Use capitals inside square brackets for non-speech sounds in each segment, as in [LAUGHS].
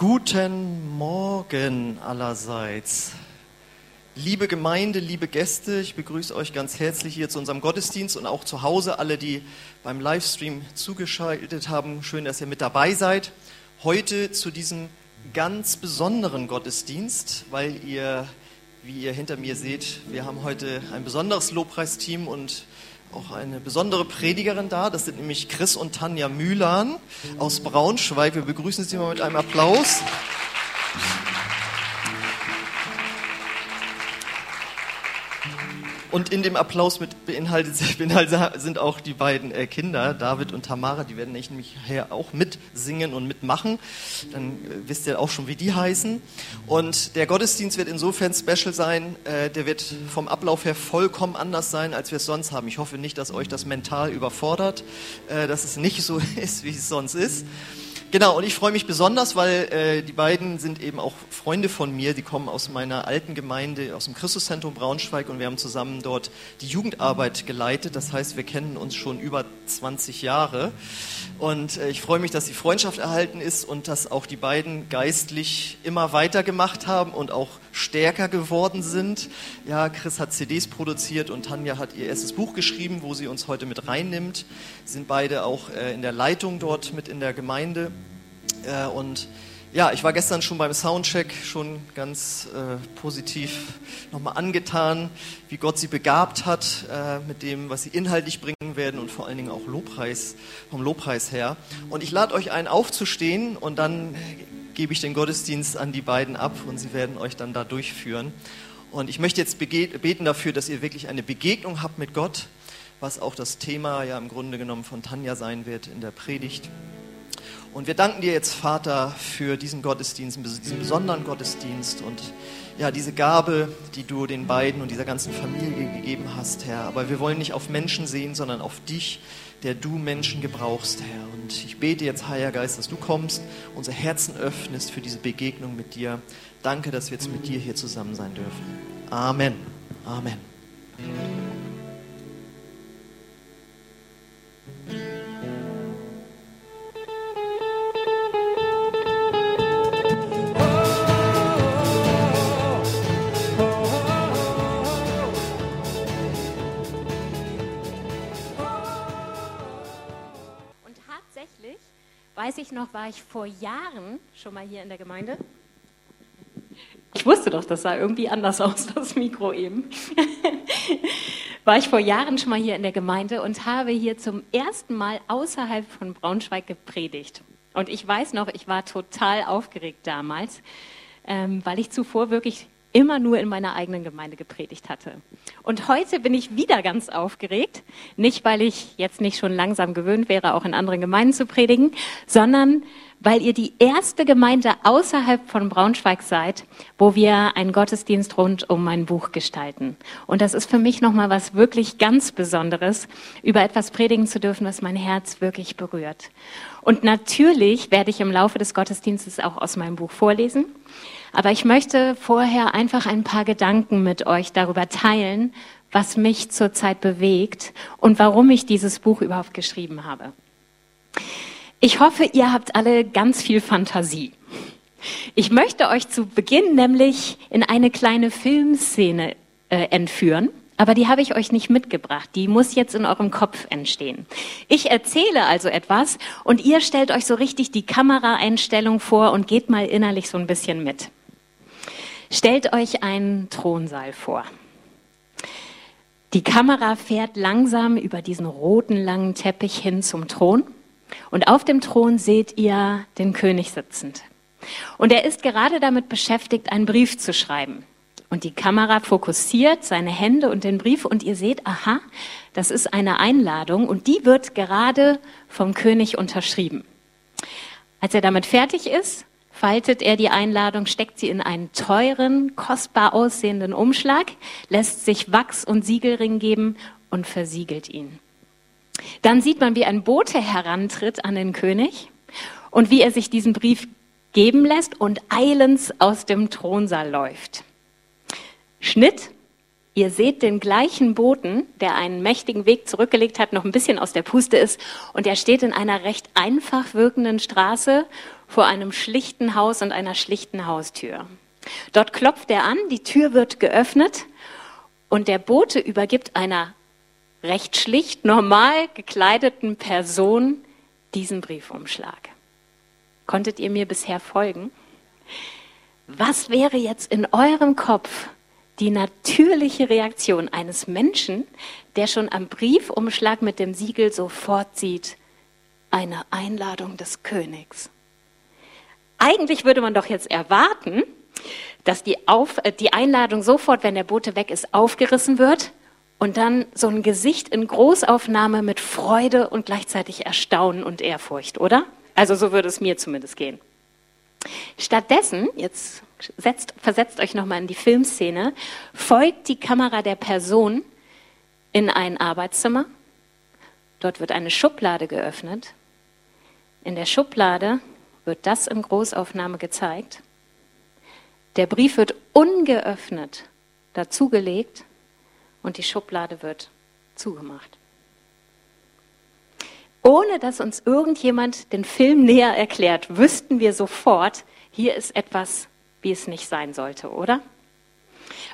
Guten Morgen allerseits. Liebe Gemeinde, liebe Gäste, ich begrüße euch ganz herzlich hier zu unserem Gottesdienst und auch zu Hause, alle, die beim Livestream zugeschaltet haben. Schön, dass ihr mit dabei seid. Heute zu diesem ganz besonderen Gottesdienst, weil ihr, wie ihr hinter mir seht, wir haben heute ein besonderes Lobpreisteam und auch eine besondere Predigerin da. Das sind nämlich Chris und Tanja Mühlan aus Braunschweig. Wir begrüßen Sie mal mit einem Applaus. Und in dem Applaus mit beinhaltet, [LAUGHS] beinhaltet sind auch die beiden äh, Kinder, David und Tamara, die werden nämlich auch mitsingen und mitmachen. Dann äh, wisst ihr auch schon, wie die heißen. Und der Gottesdienst wird insofern special sein, äh, der wird vom Ablauf her vollkommen anders sein, als wir es sonst haben. Ich hoffe nicht, dass euch das mental überfordert, äh, dass es nicht so [LAUGHS] ist, wie es sonst ist. Genau, und ich freue mich besonders, weil äh, die beiden sind eben auch Freunde von mir, die kommen aus meiner alten Gemeinde, aus dem Christuszentrum Braunschweig und wir haben zusammen dort die Jugendarbeit geleitet. Das heißt, wir kennen uns schon über 20 Jahre und äh, ich freue mich, dass die Freundschaft erhalten ist und dass auch die beiden geistlich immer weitergemacht haben und auch stärker geworden sind. Ja, Chris hat CDs produziert und Tanja hat ihr erstes Buch geschrieben, wo sie uns heute mit reinnimmt. Sie sind beide auch äh, in der Leitung dort mit in der Gemeinde. Äh, und ja, ich war gestern schon beim Soundcheck schon ganz äh, positiv nochmal angetan, wie Gott sie begabt hat äh, mit dem, was sie inhaltlich bringen werden und vor allen Dingen auch Lobpreis, vom Lobpreis her. Und ich lade euch ein, aufzustehen und dann gebe ich den Gottesdienst an die beiden ab und sie werden euch dann da durchführen. Und ich möchte jetzt beten dafür, dass ihr wirklich eine Begegnung habt mit Gott, was auch das Thema ja im Grunde genommen von Tanja sein wird in der Predigt. Und wir danken dir jetzt, Vater, für diesen Gottesdienst, diesen besonderen Gottesdienst und ja, diese Gabe, die du den beiden und dieser ganzen Familie gegeben hast, Herr. Aber wir wollen nicht auf Menschen sehen, sondern auf dich, der du Menschen gebrauchst, Herr. Und ich bete jetzt, Heiliger Geist, dass du kommst, unser Herzen öffnest für diese Begegnung mit dir. Danke, dass wir jetzt mit dir hier zusammen sein dürfen. Amen. Amen. Weiß ich noch, war ich vor Jahren schon mal hier in der Gemeinde. Ich wusste doch, das sah irgendwie anders aus, das Mikro eben. [LAUGHS] war ich vor Jahren schon mal hier in der Gemeinde und habe hier zum ersten Mal außerhalb von Braunschweig gepredigt. Und ich weiß noch, ich war total aufgeregt damals, ähm, weil ich zuvor wirklich immer nur in meiner eigenen Gemeinde gepredigt hatte. Und heute bin ich wieder ganz aufgeregt, nicht weil ich jetzt nicht schon langsam gewöhnt wäre, auch in anderen Gemeinden zu predigen, sondern weil ihr die erste Gemeinde außerhalb von Braunschweig seid, wo wir einen Gottesdienst rund um mein Buch gestalten. Und das ist für mich nochmal was wirklich ganz Besonderes, über etwas predigen zu dürfen, was mein Herz wirklich berührt. Und natürlich werde ich im Laufe des Gottesdienstes auch aus meinem Buch vorlesen. Aber ich möchte vorher einfach ein paar Gedanken mit euch darüber teilen, was mich zurzeit bewegt und warum ich dieses Buch überhaupt geschrieben habe. Ich hoffe, ihr habt alle ganz viel Fantasie. Ich möchte euch zu Beginn nämlich in eine kleine Filmszene äh, entführen, aber die habe ich euch nicht mitgebracht. Die muss jetzt in eurem Kopf entstehen. Ich erzähle also etwas und ihr stellt euch so richtig die Kameraeinstellung vor und geht mal innerlich so ein bisschen mit. Stellt euch einen Thronsaal vor. Die Kamera fährt langsam über diesen roten langen Teppich hin zum Thron. Und auf dem Thron seht ihr den König sitzend. Und er ist gerade damit beschäftigt, einen Brief zu schreiben. Und die Kamera fokussiert seine Hände und den Brief und ihr seht, aha, das ist eine Einladung und die wird gerade vom König unterschrieben. Als er damit fertig ist, faltet er die Einladung, steckt sie in einen teuren, kostbar aussehenden Umschlag, lässt sich Wachs und Siegelring geben und versiegelt ihn. Dann sieht man, wie ein Bote herantritt an den König und wie er sich diesen Brief geben lässt und eilends aus dem Thronsaal läuft. Schnitt. Ihr seht den gleichen Boten, der einen mächtigen Weg zurückgelegt hat, noch ein bisschen aus der Puste ist und er steht in einer recht einfach wirkenden Straße vor einem schlichten Haus und einer schlichten Haustür. Dort klopft er an, die Tür wird geöffnet und der Bote übergibt einer recht schlicht, normal gekleideten Person diesen Briefumschlag. Konntet ihr mir bisher folgen? Was wäre jetzt in eurem Kopf die natürliche Reaktion eines Menschen, der schon am Briefumschlag mit dem Siegel sofort sieht, eine Einladung des Königs? Eigentlich würde man doch jetzt erwarten, dass die, Auf, äh, die Einladung sofort, wenn der Bote weg ist, aufgerissen wird und dann so ein Gesicht in Großaufnahme mit Freude und gleichzeitig Erstaunen und Ehrfurcht, oder? Also so würde es mir zumindest gehen. Stattdessen, jetzt setzt, versetzt euch nochmal in die Filmszene, folgt die Kamera der Person in ein Arbeitszimmer. Dort wird eine Schublade geöffnet. In der Schublade wird das in Großaufnahme gezeigt. Der Brief wird ungeöffnet dazugelegt und die Schublade wird zugemacht. Ohne dass uns irgendjemand den Film näher erklärt, wüssten wir sofort, hier ist etwas, wie es nicht sein sollte, oder?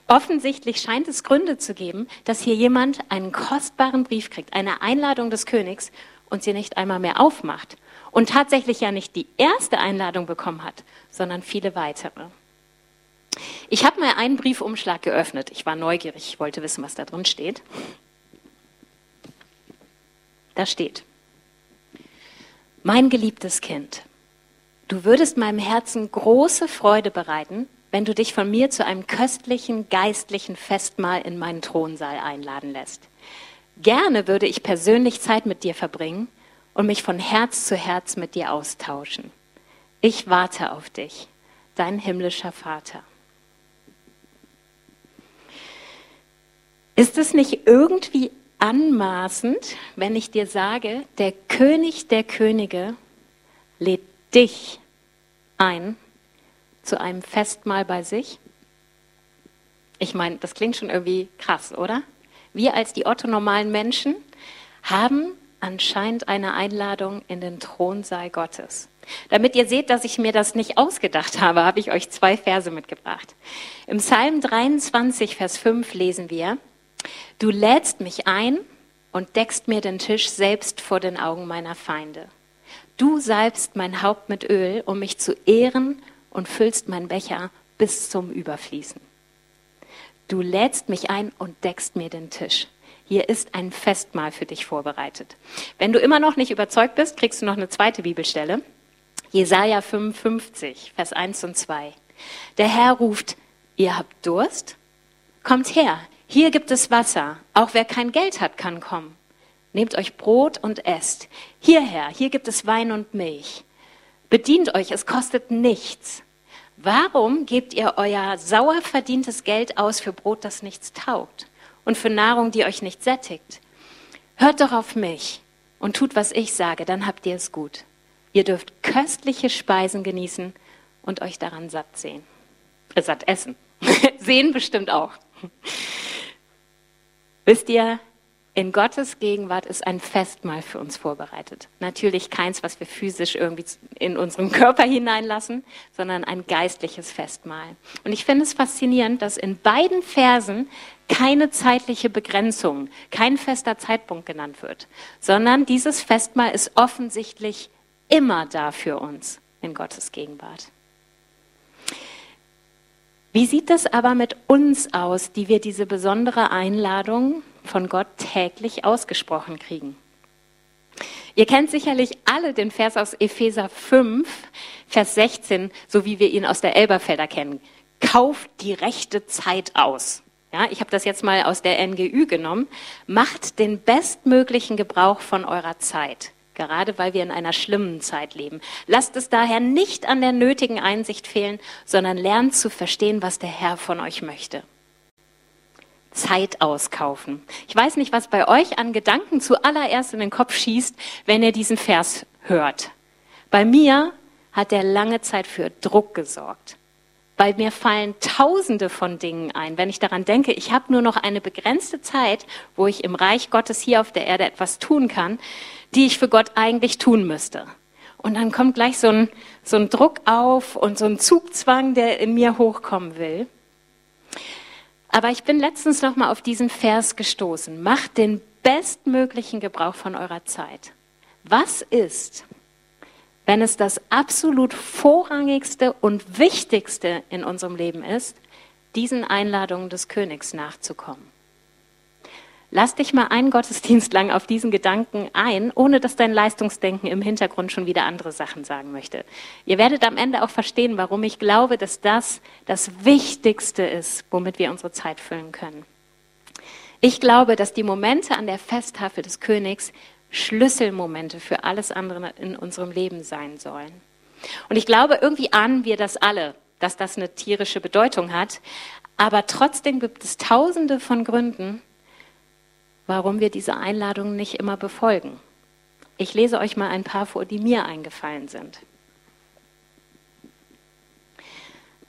Offensichtlich scheint es Gründe zu geben, dass hier jemand einen kostbaren Brief kriegt, eine Einladung des Königs und sie nicht einmal mehr aufmacht und tatsächlich ja nicht die erste Einladung bekommen hat, sondern viele weitere. Ich habe mal einen Briefumschlag geöffnet. Ich war neugierig, ich wollte wissen, was da drin steht. Da steht, mein geliebtes Kind, du würdest meinem Herzen große Freude bereiten, wenn du dich von mir zu einem köstlichen geistlichen Festmahl in meinen Thronsaal einladen lässt. Gerne würde ich persönlich Zeit mit dir verbringen und mich von Herz zu Herz mit dir austauschen. Ich warte auf dich, dein himmlischer Vater. Ist es nicht irgendwie anmaßend, wenn ich dir sage, der König der Könige lädt dich ein zu einem Festmahl bei sich? Ich meine, das klingt schon irgendwie krass, oder? Wir als die otto-normalen Menschen haben anscheinend eine Einladung in den Thronsaal Gottes. Damit ihr seht, dass ich mir das nicht ausgedacht habe, habe ich euch zwei Verse mitgebracht. Im Psalm 23, Vers 5 lesen wir, Du lädst mich ein und deckst mir den Tisch selbst vor den Augen meiner Feinde. Du salbst mein Haupt mit Öl, um mich zu ehren und füllst mein Becher bis zum Überfließen. Du lädst mich ein und deckst mir den Tisch. Hier ist ein Festmahl für dich vorbereitet. Wenn du immer noch nicht überzeugt bist, kriegst du noch eine zweite Bibelstelle. Jesaja 55, Vers 1 und 2. Der Herr ruft, ihr habt Durst? Kommt her, hier gibt es Wasser. Auch wer kein Geld hat, kann kommen. Nehmt euch Brot und esst. Hierher, hier gibt es Wein und Milch. Bedient euch, es kostet nichts. Warum gebt ihr euer sauer verdientes Geld aus für Brot, das nichts taugt und für Nahrung, die euch nicht sättigt? Hört doch auf mich und tut, was ich sage, dann habt ihr es gut. Ihr dürft köstliche Speisen genießen und euch daran satt sehen. Äh, satt essen. [LAUGHS] sehen bestimmt auch. Wisst ihr, in Gottes Gegenwart ist ein Festmahl für uns vorbereitet. Natürlich keins, was wir physisch irgendwie in unseren [LAUGHS] Körper hineinlassen, sondern ein geistliches Festmahl. Und ich finde es faszinierend, dass in beiden Versen keine zeitliche Begrenzung, kein fester Zeitpunkt genannt wird, sondern dieses Festmahl ist offensichtlich immer da für uns in Gottes Gegenwart. Wie sieht es aber mit uns aus, die wir diese besondere Einladung von Gott täglich ausgesprochen kriegen? Ihr kennt sicherlich alle den Vers aus Epheser 5, Vers 16, so wie wir ihn aus der Elberfelder kennen. Kauft die rechte Zeit aus. Ja, ich habe das jetzt mal aus der NGÜ genommen. Macht den bestmöglichen Gebrauch von eurer Zeit gerade weil wir in einer schlimmen Zeit leben. Lasst es daher nicht an der nötigen Einsicht fehlen, sondern lernt zu verstehen, was der Herr von euch möchte. Zeit auskaufen. Ich weiß nicht, was bei euch an Gedanken zuallererst in den Kopf schießt, wenn ihr diesen Vers hört. Bei mir hat er lange Zeit für Druck gesorgt. Bei mir fallen Tausende von Dingen ein. Wenn ich daran denke, ich habe nur noch eine begrenzte Zeit, wo ich im Reich Gottes hier auf der Erde etwas tun kann, die ich für Gott eigentlich tun müsste. und dann kommt gleich so ein, so ein Druck auf und so ein Zugzwang, der in mir hochkommen will. Aber ich bin letztens noch mal auf diesen Vers gestoßen. Macht den bestmöglichen Gebrauch von eurer Zeit. Was ist, wenn es das absolut vorrangigste und wichtigste in unserem Leben ist, diesen Einladungen des Königs nachzukommen? Lass dich mal einen Gottesdienst lang auf diesen Gedanken ein, ohne dass dein Leistungsdenken im Hintergrund schon wieder andere Sachen sagen möchte. Ihr werdet am Ende auch verstehen, warum ich glaube, dass das das Wichtigste ist, womit wir unsere Zeit füllen können. Ich glaube, dass die Momente an der Festtafel des Königs Schlüsselmomente für alles andere in unserem Leben sein sollen. Und ich glaube, irgendwie ahnen wir das alle, dass das eine tierische Bedeutung hat. Aber trotzdem gibt es tausende von Gründen, warum wir diese Einladungen nicht immer befolgen. Ich lese euch mal ein paar vor, die mir eingefallen sind.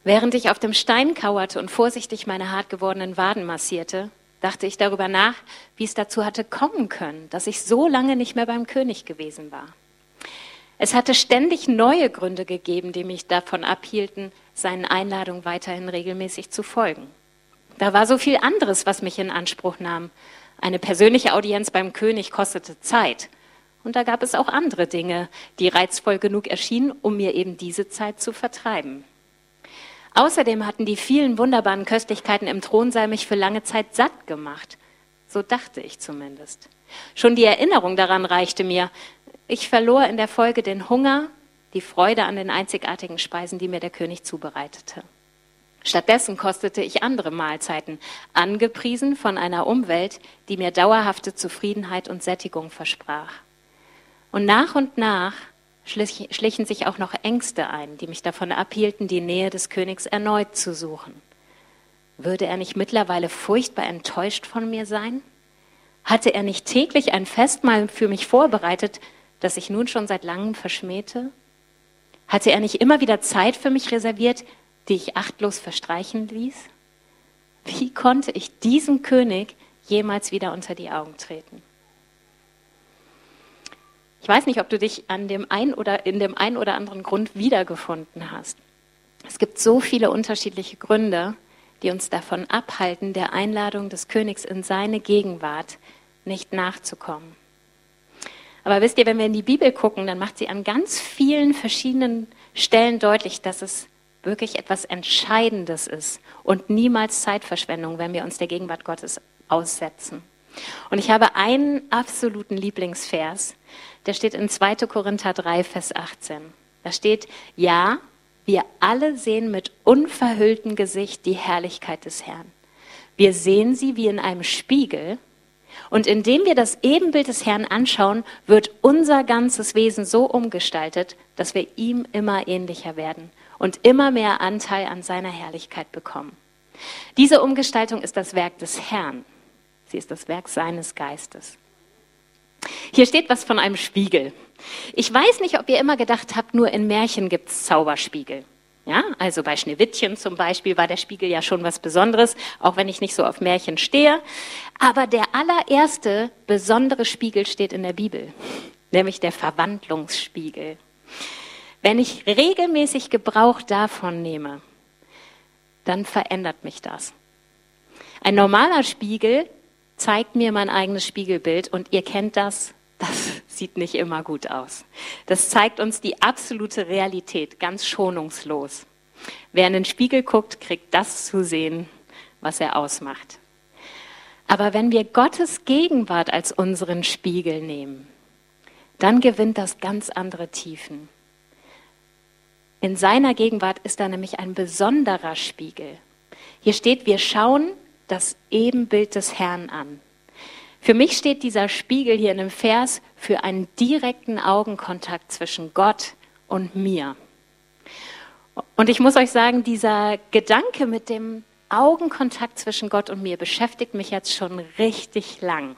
Während ich auf dem Stein kauerte und vorsichtig meine hart gewordenen Waden massierte, dachte ich darüber nach, wie es dazu hatte kommen können, dass ich so lange nicht mehr beim König gewesen war. Es hatte ständig neue Gründe gegeben, die mich davon abhielten, seinen Einladungen weiterhin regelmäßig zu folgen. Da war so viel anderes, was mich in Anspruch nahm, eine persönliche Audienz beim König kostete Zeit. Und da gab es auch andere Dinge, die reizvoll genug erschienen, um mir eben diese Zeit zu vertreiben. Außerdem hatten die vielen wunderbaren Köstlichkeiten im Thronsaal mich für lange Zeit satt gemacht. So dachte ich zumindest. Schon die Erinnerung daran reichte mir. Ich verlor in der Folge den Hunger, die Freude an den einzigartigen Speisen, die mir der König zubereitete. Stattdessen kostete ich andere Mahlzeiten, angepriesen von einer Umwelt, die mir dauerhafte Zufriedenheit und Sättigung versprach. Und nach und nach schlichen sich auch noch Ängste ein, die mich davon abhielten, die Nähe des Königs erneut zu suchen. Würde er nicht mittlerweile furchtbar enttäuscht von mir sein? Hatte er nicht täglich ein Festmahl für mich vorbereitet, das ich nun schon seit langem verschmähte? Hatte er nicht immer wieder Zeit für mich reserviert, die ich achtlos verstreichen ließ? Wie konnte ich diesem König jemals wieder unter die Augen treten? Ich weiß nicht, ob du dich an dem ein oder in dem einen oder anderen Grund wiedergefunden hast. Es gibt so viele unterschiedliche Gründe, die uns davon abhalten, der Einladung des Königs in seine Gegenwart nicht nachzukommen. Aber wisst ihr, wenn wir in die Bibel gucken, dann macht sie an ganz vielen verschiedenen Stellen deutlich, dass es wirklich etwas Entscheidendes ist und niemals Zeitverschwendung, wenn wir uns der Gegenwart Gottes aussetzen. Und ich habe einen absoluten Lieblingsvers, der steht in 2. Korinther 3, Vers 18. Da steht, ja, wir alle sehen mit unverhülltem Gesicht die Herrlichkeit des Herrn. Wir sehen sie wie in einem Spiegel. Und indem wir das Ebenbild des Herrn anschauen, wird unser ganzes Wesen so umgestaltet, dass wir ihm immer ähnlicher werden und immer mehr Anteil an seiner Herrlichkeit bekommen. Diese Umgestaltung ist das Werk des Herrn. Sie ist das Werk seines Geistes. Hier steht was von einem Spiegel. Ich weiß nicht, ob ihr immer gedacht habt, nur in Märchen gibt es Zauberspiegel. Ja, also bei Schneewittchen zum Beispiel war der Spiegel ja schon was Besonderes, auch wenn ich nicht so auf Märchen stehe. Aber der allererste besondere Spiegel steht in der Bibel, nämlich der Verwandlungsspiegel. Wenn ich regelmäßig Gebrauch davon nehme, dann verändert mich das. Ein normaler Spiegel zeigt mir mein eigenes Spiegelbild und ihr kennt das, das [LAUGHS] sieht nicht immer gut aus. Das zeigt uns die absolute Realität, ganz schonungslos. Wer in den Spiegel guckt, kriegt das zu sehen, was er ausmacht. Aber wenn wir Gottes Gegenwart als unseren Spiegel nehmen, dann gewinnt das ganz andere Tiefen. In seiner Gegenwart ist da nämlich ein besonderer Spiegel. Hier steht, wir schauen das Ebenbild des Herrn an. Für mich steht dieser Spiegel hier in dem Vers für einen direkten Augenkontakt zwischen Gott und mir. Und ich muss euch sagen, dieser Gedanke mit dem Augenkontakt zwischen Gott und mir beschäftigt mich jetzt schon richtig lang.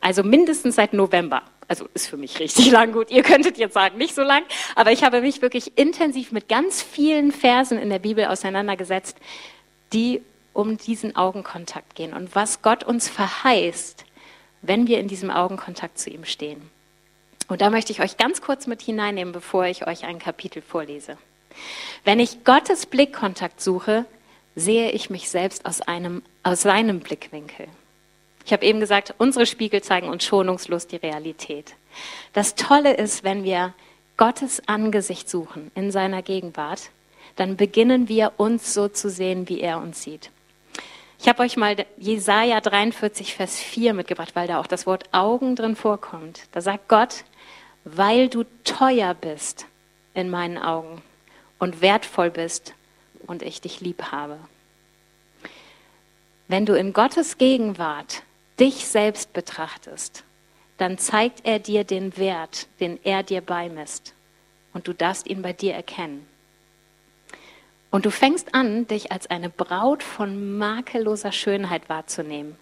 Also mindestens seit November also ist für mich richtig lang gut. Ihr könntet jetzt sagen, nicht so lang, aber ich habe mich wirklich intensiv mit ganz vielen Versen in der Bibel auseinandergesetzt, die um diesen Augenkontakt gehen und was Gott uns verheißt, wenn wir in diesem Augenkontakt zu ihm stehen. Und da möchte ich euch ganz kurz mit hineinnehmen, bevor ich euch ein Kapitel vorlese. Wenn ich Gottes Blickkontakt suche, sehe ich mich selbst aus, einem, aus seinem Blickwinkel. Ich habe eben gesagt, unsere Spiegel zeigen uns schonungslos die Realität. Das Tolle ist, wenn wir Gottes Angesicht suchen in seiner Gegenwart, dann beginnen wir uns so zu sehen, wie er uns sieht. Ich habe euch mal Jesaja 43, Vers 4 mitgebracht, weil da auch das Wort Augen drin vorkommt. Da sagt Gott, weil du teuer bist in meinen Augen und wertvoll bist und ich dich lieb habe. Wenn du in Gottes Gegenwart dich selbst betrachtest, dann zeigt er dir den Wert, den er dir beimisst. Und du darfst ihn bei dir erkennen. Und du fängst an, dich als eine Braut von makelloser Schönheit wahrzunehmen,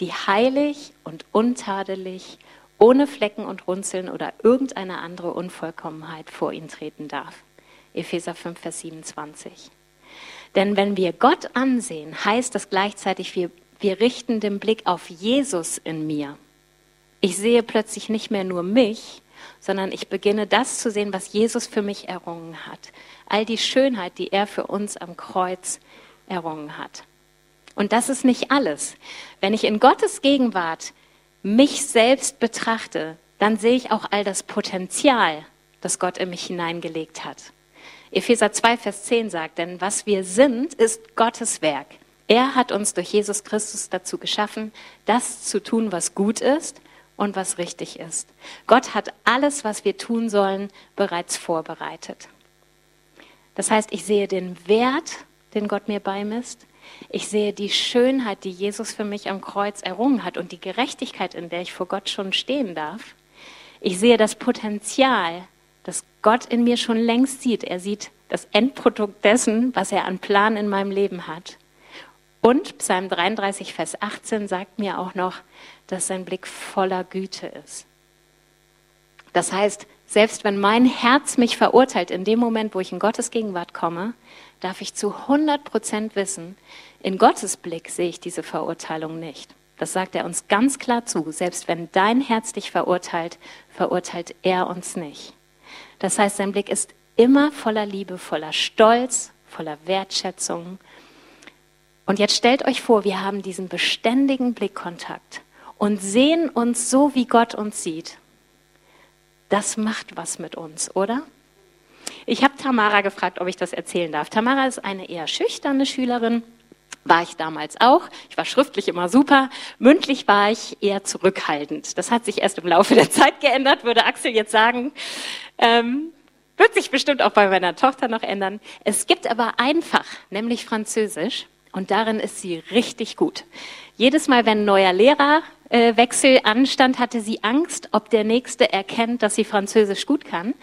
die heilig und untadelig, ohne Flecken und Runzeln oder irgendeine andere Unvollkommenheit vor ihn treten darf. Epheser 5, Vers 27. Denn wenn wir Gott ansehen, heißt das gleichzeitig, wir, wir richten den Blick auf Jesus in mir. Ich sehe plötzlich nicht mehr nur mich, sondern ich beginne das zu sehen, was Jesus für mich errungen hat. All die Schönheit, die er für uns am Kreuz errungen hat. Und das ist nicht alles. Wenn ich in Gottes Gegenwart mich selbst betrachte, dann sehe ich auch all das Potenzial, das Gott in mich hineingelegt hat. Epheser 2, Vers 10 sagt, denn was wir sind, ist Gottes Werk. Er hat uns durch Jesus Christus dazu geschaffen, das zu tun, was gut ist und was richtig ist. Gott hat alles, was wir tun sollen, bereits vorbereitet. Das heißt, ich sehe den Wert, den Gott mir beimisst. Ich sehe die Schönheit, die Jesus für mich am Kreuz errungen hat und die Gerechtigkeit, in der ich vor Gott schon stehen darf. Ich sehe das Potenzial, das Gott in mir schon längst sieht. Er sieht das Endprodukt dessen, was er an Plan in meinem Leben hat. Und Psalm 33, Vers 18 sagt mir auch noch, dass sein Blick voller Güte ist. Das heißt, selbst wenn mein Herz mich verurteilt, in dem Moment, wo ich in Gottes Gegenwart komme, darf ich zu 100 Prozent wissen, in Gottes Blick sehe ich diese Verurteilung nicht. Das sagt er uns ganz klar zu. Selbst wenn dein Herz dich verurteilt, verurteilt er uns nicht. Das heißt, sein Blick ist immer voller Liebe, voller Stolz, voller Wertschätzung. Und jetzt stellt euch vor, wir haben diesen beständigen Blickkontakt und sehen uns so, wie Gott uns sieht. Das macht was mit uns, oder? Ich habe Tamara gefragt, ob ich das erzählen darf. Tamara ist eine eher schüchterne Schülerin, war ich damals auch. Ich war schriftlich immer super. Mündlich war ich eher zurückhaltend. Das hat sich erst im Laufe der Zeit geändert, würde Axel jetzt sagen. Ähm, wird sich bestimmt auch bei meiner Tochter noch ändern. Es gibt aber ein Fach, nämlich Französisch. Und darin ist sie richtig gut. Jedes Mal, wenn ein neuer Lehrerwechsel anstand, hatte sie Angst, ob der Nächste erkennt, dass sie Französisch gut kann.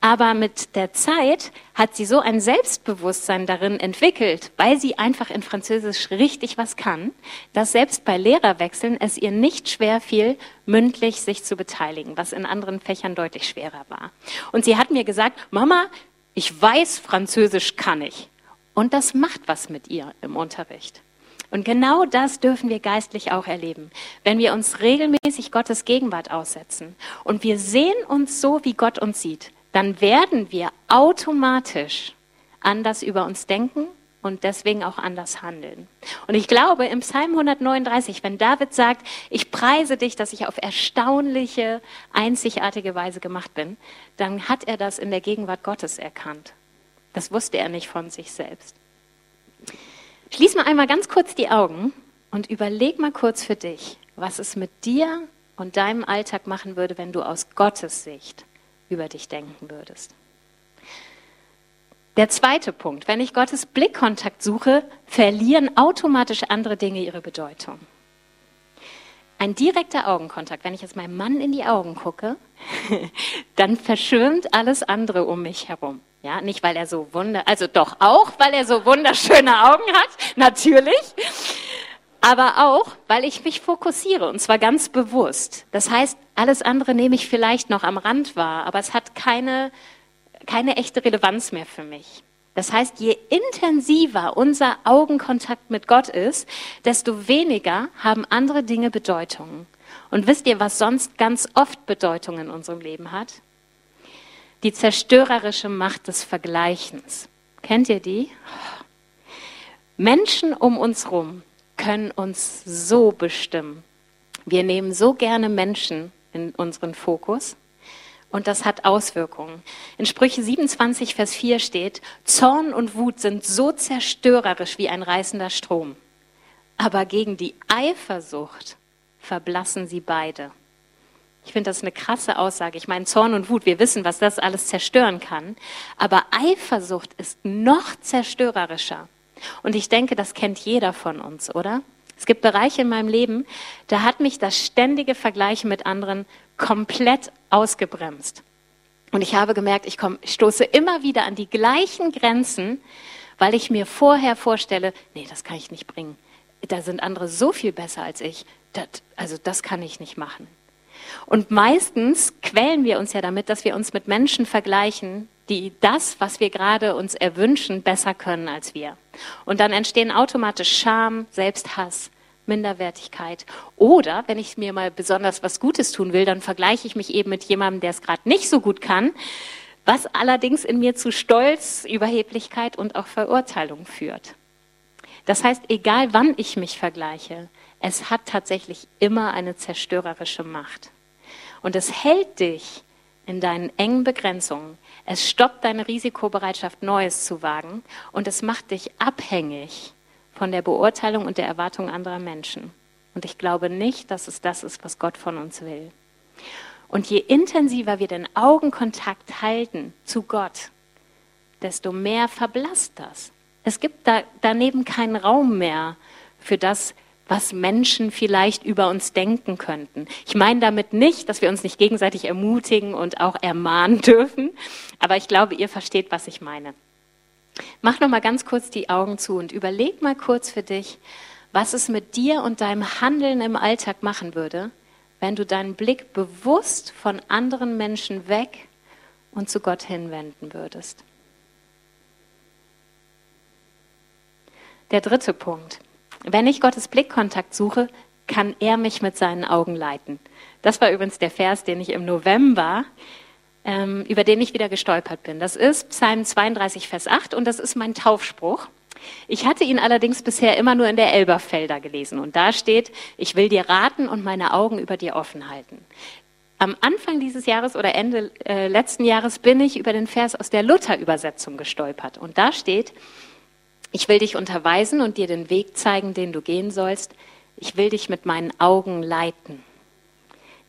Aber mit der Zeit hat sie so ein Selbstbewusstsein darin entwickelt, weil sie einfach in Französisch richtig was kann, dass selbst bei Lehrerwechseln es ihr nicht schwer fiel, mündlich sich zu beteiligen, was in anderen Fächern deutlich schwerer war. Und sie hat mir gesagt, Mama, ich weiß, Französisch kann ich. Und das macht was mit ihr im Unterricht. Und genau das dürfen wir geistlich auch erleben, wenn wir uns regelmäßig Gottes Gegenwart aussetzen und wir sehen uns so, wie Gott uns sieht, dann werden wir automatisch anders über uns denken und deswegen auch anders handeln. Und ich glaube, im Psalm 139, wenn David sagt, ich preise dich, dass ich auf erstaunliche, einzigartige Weise gemacht bin, dann hat er das in der Gegenwart Gottes erkannt. Das wusste er nicht von sich selbst. Schließ mal einmal ganz kurz die Augen und überleg mal kurz für dich, was es mit dir und deinem Alltag machen würde, wenn du aus Gottes Sicht über dich denken würdest. Der zweite Punkt, wenn ich Gottes Blickkontakt suche, verlieren automatisch andere Dinge ihre Bedeutung. Ein direkter Augenkontakt, wenn ich jetzt meinem Mann in die Augen gucke, [LAUGHS] dann verschwimmt alles andere um mich herum. Ja, nicht weil er so wunder, also doch auch, weil er so wunderschöne Augen hat, natürlich aber auch, weil ich mich fokussiere und zwar ganz bewusst. Das heißt, alles andere nehme ich vielleicht noch am Rand wahr, aber es hat keine, keine echte Relevanz mehr für mich. Das heißt, je intensiver unser Augenkontakt mit Gott ist, desto weniger haben andere Dinge Bedeutungen. Und wisst ihr, was sonst ganz oft Bedeutung in unserem Leben hat? Die zerstörerische Macht des Vergleichens. Kennt ihr die? Menschen um uns herum können uns so bestimmen. Wir nehmen so gerne Menschen in unseren Fokus und das hat Auswirkungen. In Sprüche 27, Vers 4 steht, Zorn und Wut sind so zerstörerisch wie ein reißender Strom. Aber gegen die Eifersucht verblassen sie beide. Ich finde das eine krasse Aussage. Ich meine, Zorn und Wut, wir wissen, was das alles zerstören kann. Aber Eifersucht ist noch zerstörerischer. Und ich denke, das kennt jeder von uns, oder? Es gibt Bereiche in meinem Leben, da hat mich das ständige Vergleichen mit anderen komplett ausgebremst. Und ich habe gemerkt, ich, komm, stoße immer wieder an die gleichen Grenzen, weil ich mir vorher vorstelle, nee, das kann ich nicht bringen. Da sind andere so viel besser als ich. Das, also das kann ich nicht machen. Und meistens quälen wir uns ja damit, dass wir uns mit Menschen vergleichen, die das, was wir gerade uns erwünschen, besser können als wir. Und dann entstehen automatisch Scham, Selbsthass, Minderwertigkeit. Oder wenn ich mir mal besonders was Gutes tun will, dann vergleiche ich mich eben mit jemandem, der es gerade nicht so gut kann, was allerdings in mir zu Stolz, Überheblichkeit und auch Verurteilung führt. Das heißt, egal wann ich mich vergleiche, es hat tatsächlich immer eine zerstörerische Macht. Und es hält dich in deinen engen Begrenzungen. Es stoppt deine Risikobereitschaft, Neues zu wagen. Und es macht dich abhängig von der Beurteilung und der Erwartung anderer Menschen. Und ich glaube nicht, dass es das ist, was Gott von uns will. Und je intensiver wir den Augenkontakt halten zu Gott, desto mehr verblasst das. Es gibt da daneben keinen Raum mehr für das, was Menschen vielleicht über uns denken könnten. Ich meine damit nicht, dass wir uns nicht gegenseitig ermutigen und auch ermahnen [LAUGHS] dürfen, aber ich glaube, ihr versteht, was ich meine. Mach noch mal ganz kurz die Augen zu und überleg mal kurz für dich, was es mit dir und deinem Handeln im Alltag machen würde, wenn du deinen Blick bewusst von anderen Menschen weg und zu Gott hinwenden würdest. Der dritte Punkt. Wenn ich Gottes Blickkontakt suche, kann er mich mit seinen Augen leiten. Das war übrigens der Vers, den ich im November ähm, über den ich wieder gestolpert bin. Das ist Psalm 32, Vers 8 und das ist mein Taufspruch. Ich hatte ihn allerdings bisher immer nur in der Elberfelder gelesen und da steht, ich will dir raten und meine Augen über dir offen halten. Am Anfang dieses Jahres oder Ende äh, letzten Jahres bin ich über den Vers aus der Luther-Übersetzung gestolpert und da steht, ich will dich unterweisen und dir den Weg zeigen, den du gehen sollst. Ich will dich mit meinen Augen leiten.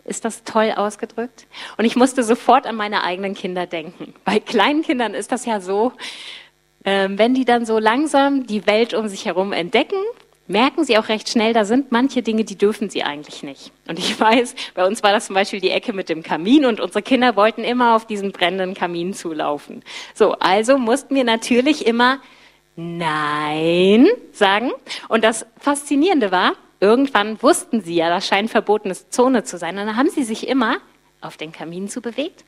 Ist das toll ausgedrückt? Und ich musste sofort an meine eigenen Kinder denken. Bei kleinen Kindern ist das ja so, ähm, wenn die dann so langsam die Welt um sich herum entdecken, merken sie auch recht schnell, da sind manche Dinge, die dürfen sie eigentlich nicht. Und ich weiß, bei uns war das zum Beispiel die Ecke mit dem Kamin und unsere Kinder wollten immer auf diesen brennenden Kamin zulaufen. So, also mussten wir natürlich immer Nein sagen. Und das Faszinierende war, irgendwann wussten sie ja, das scheint verbotene Zone zu sein. Und dann haben sie sich immer auf den Kamin zu bewegt,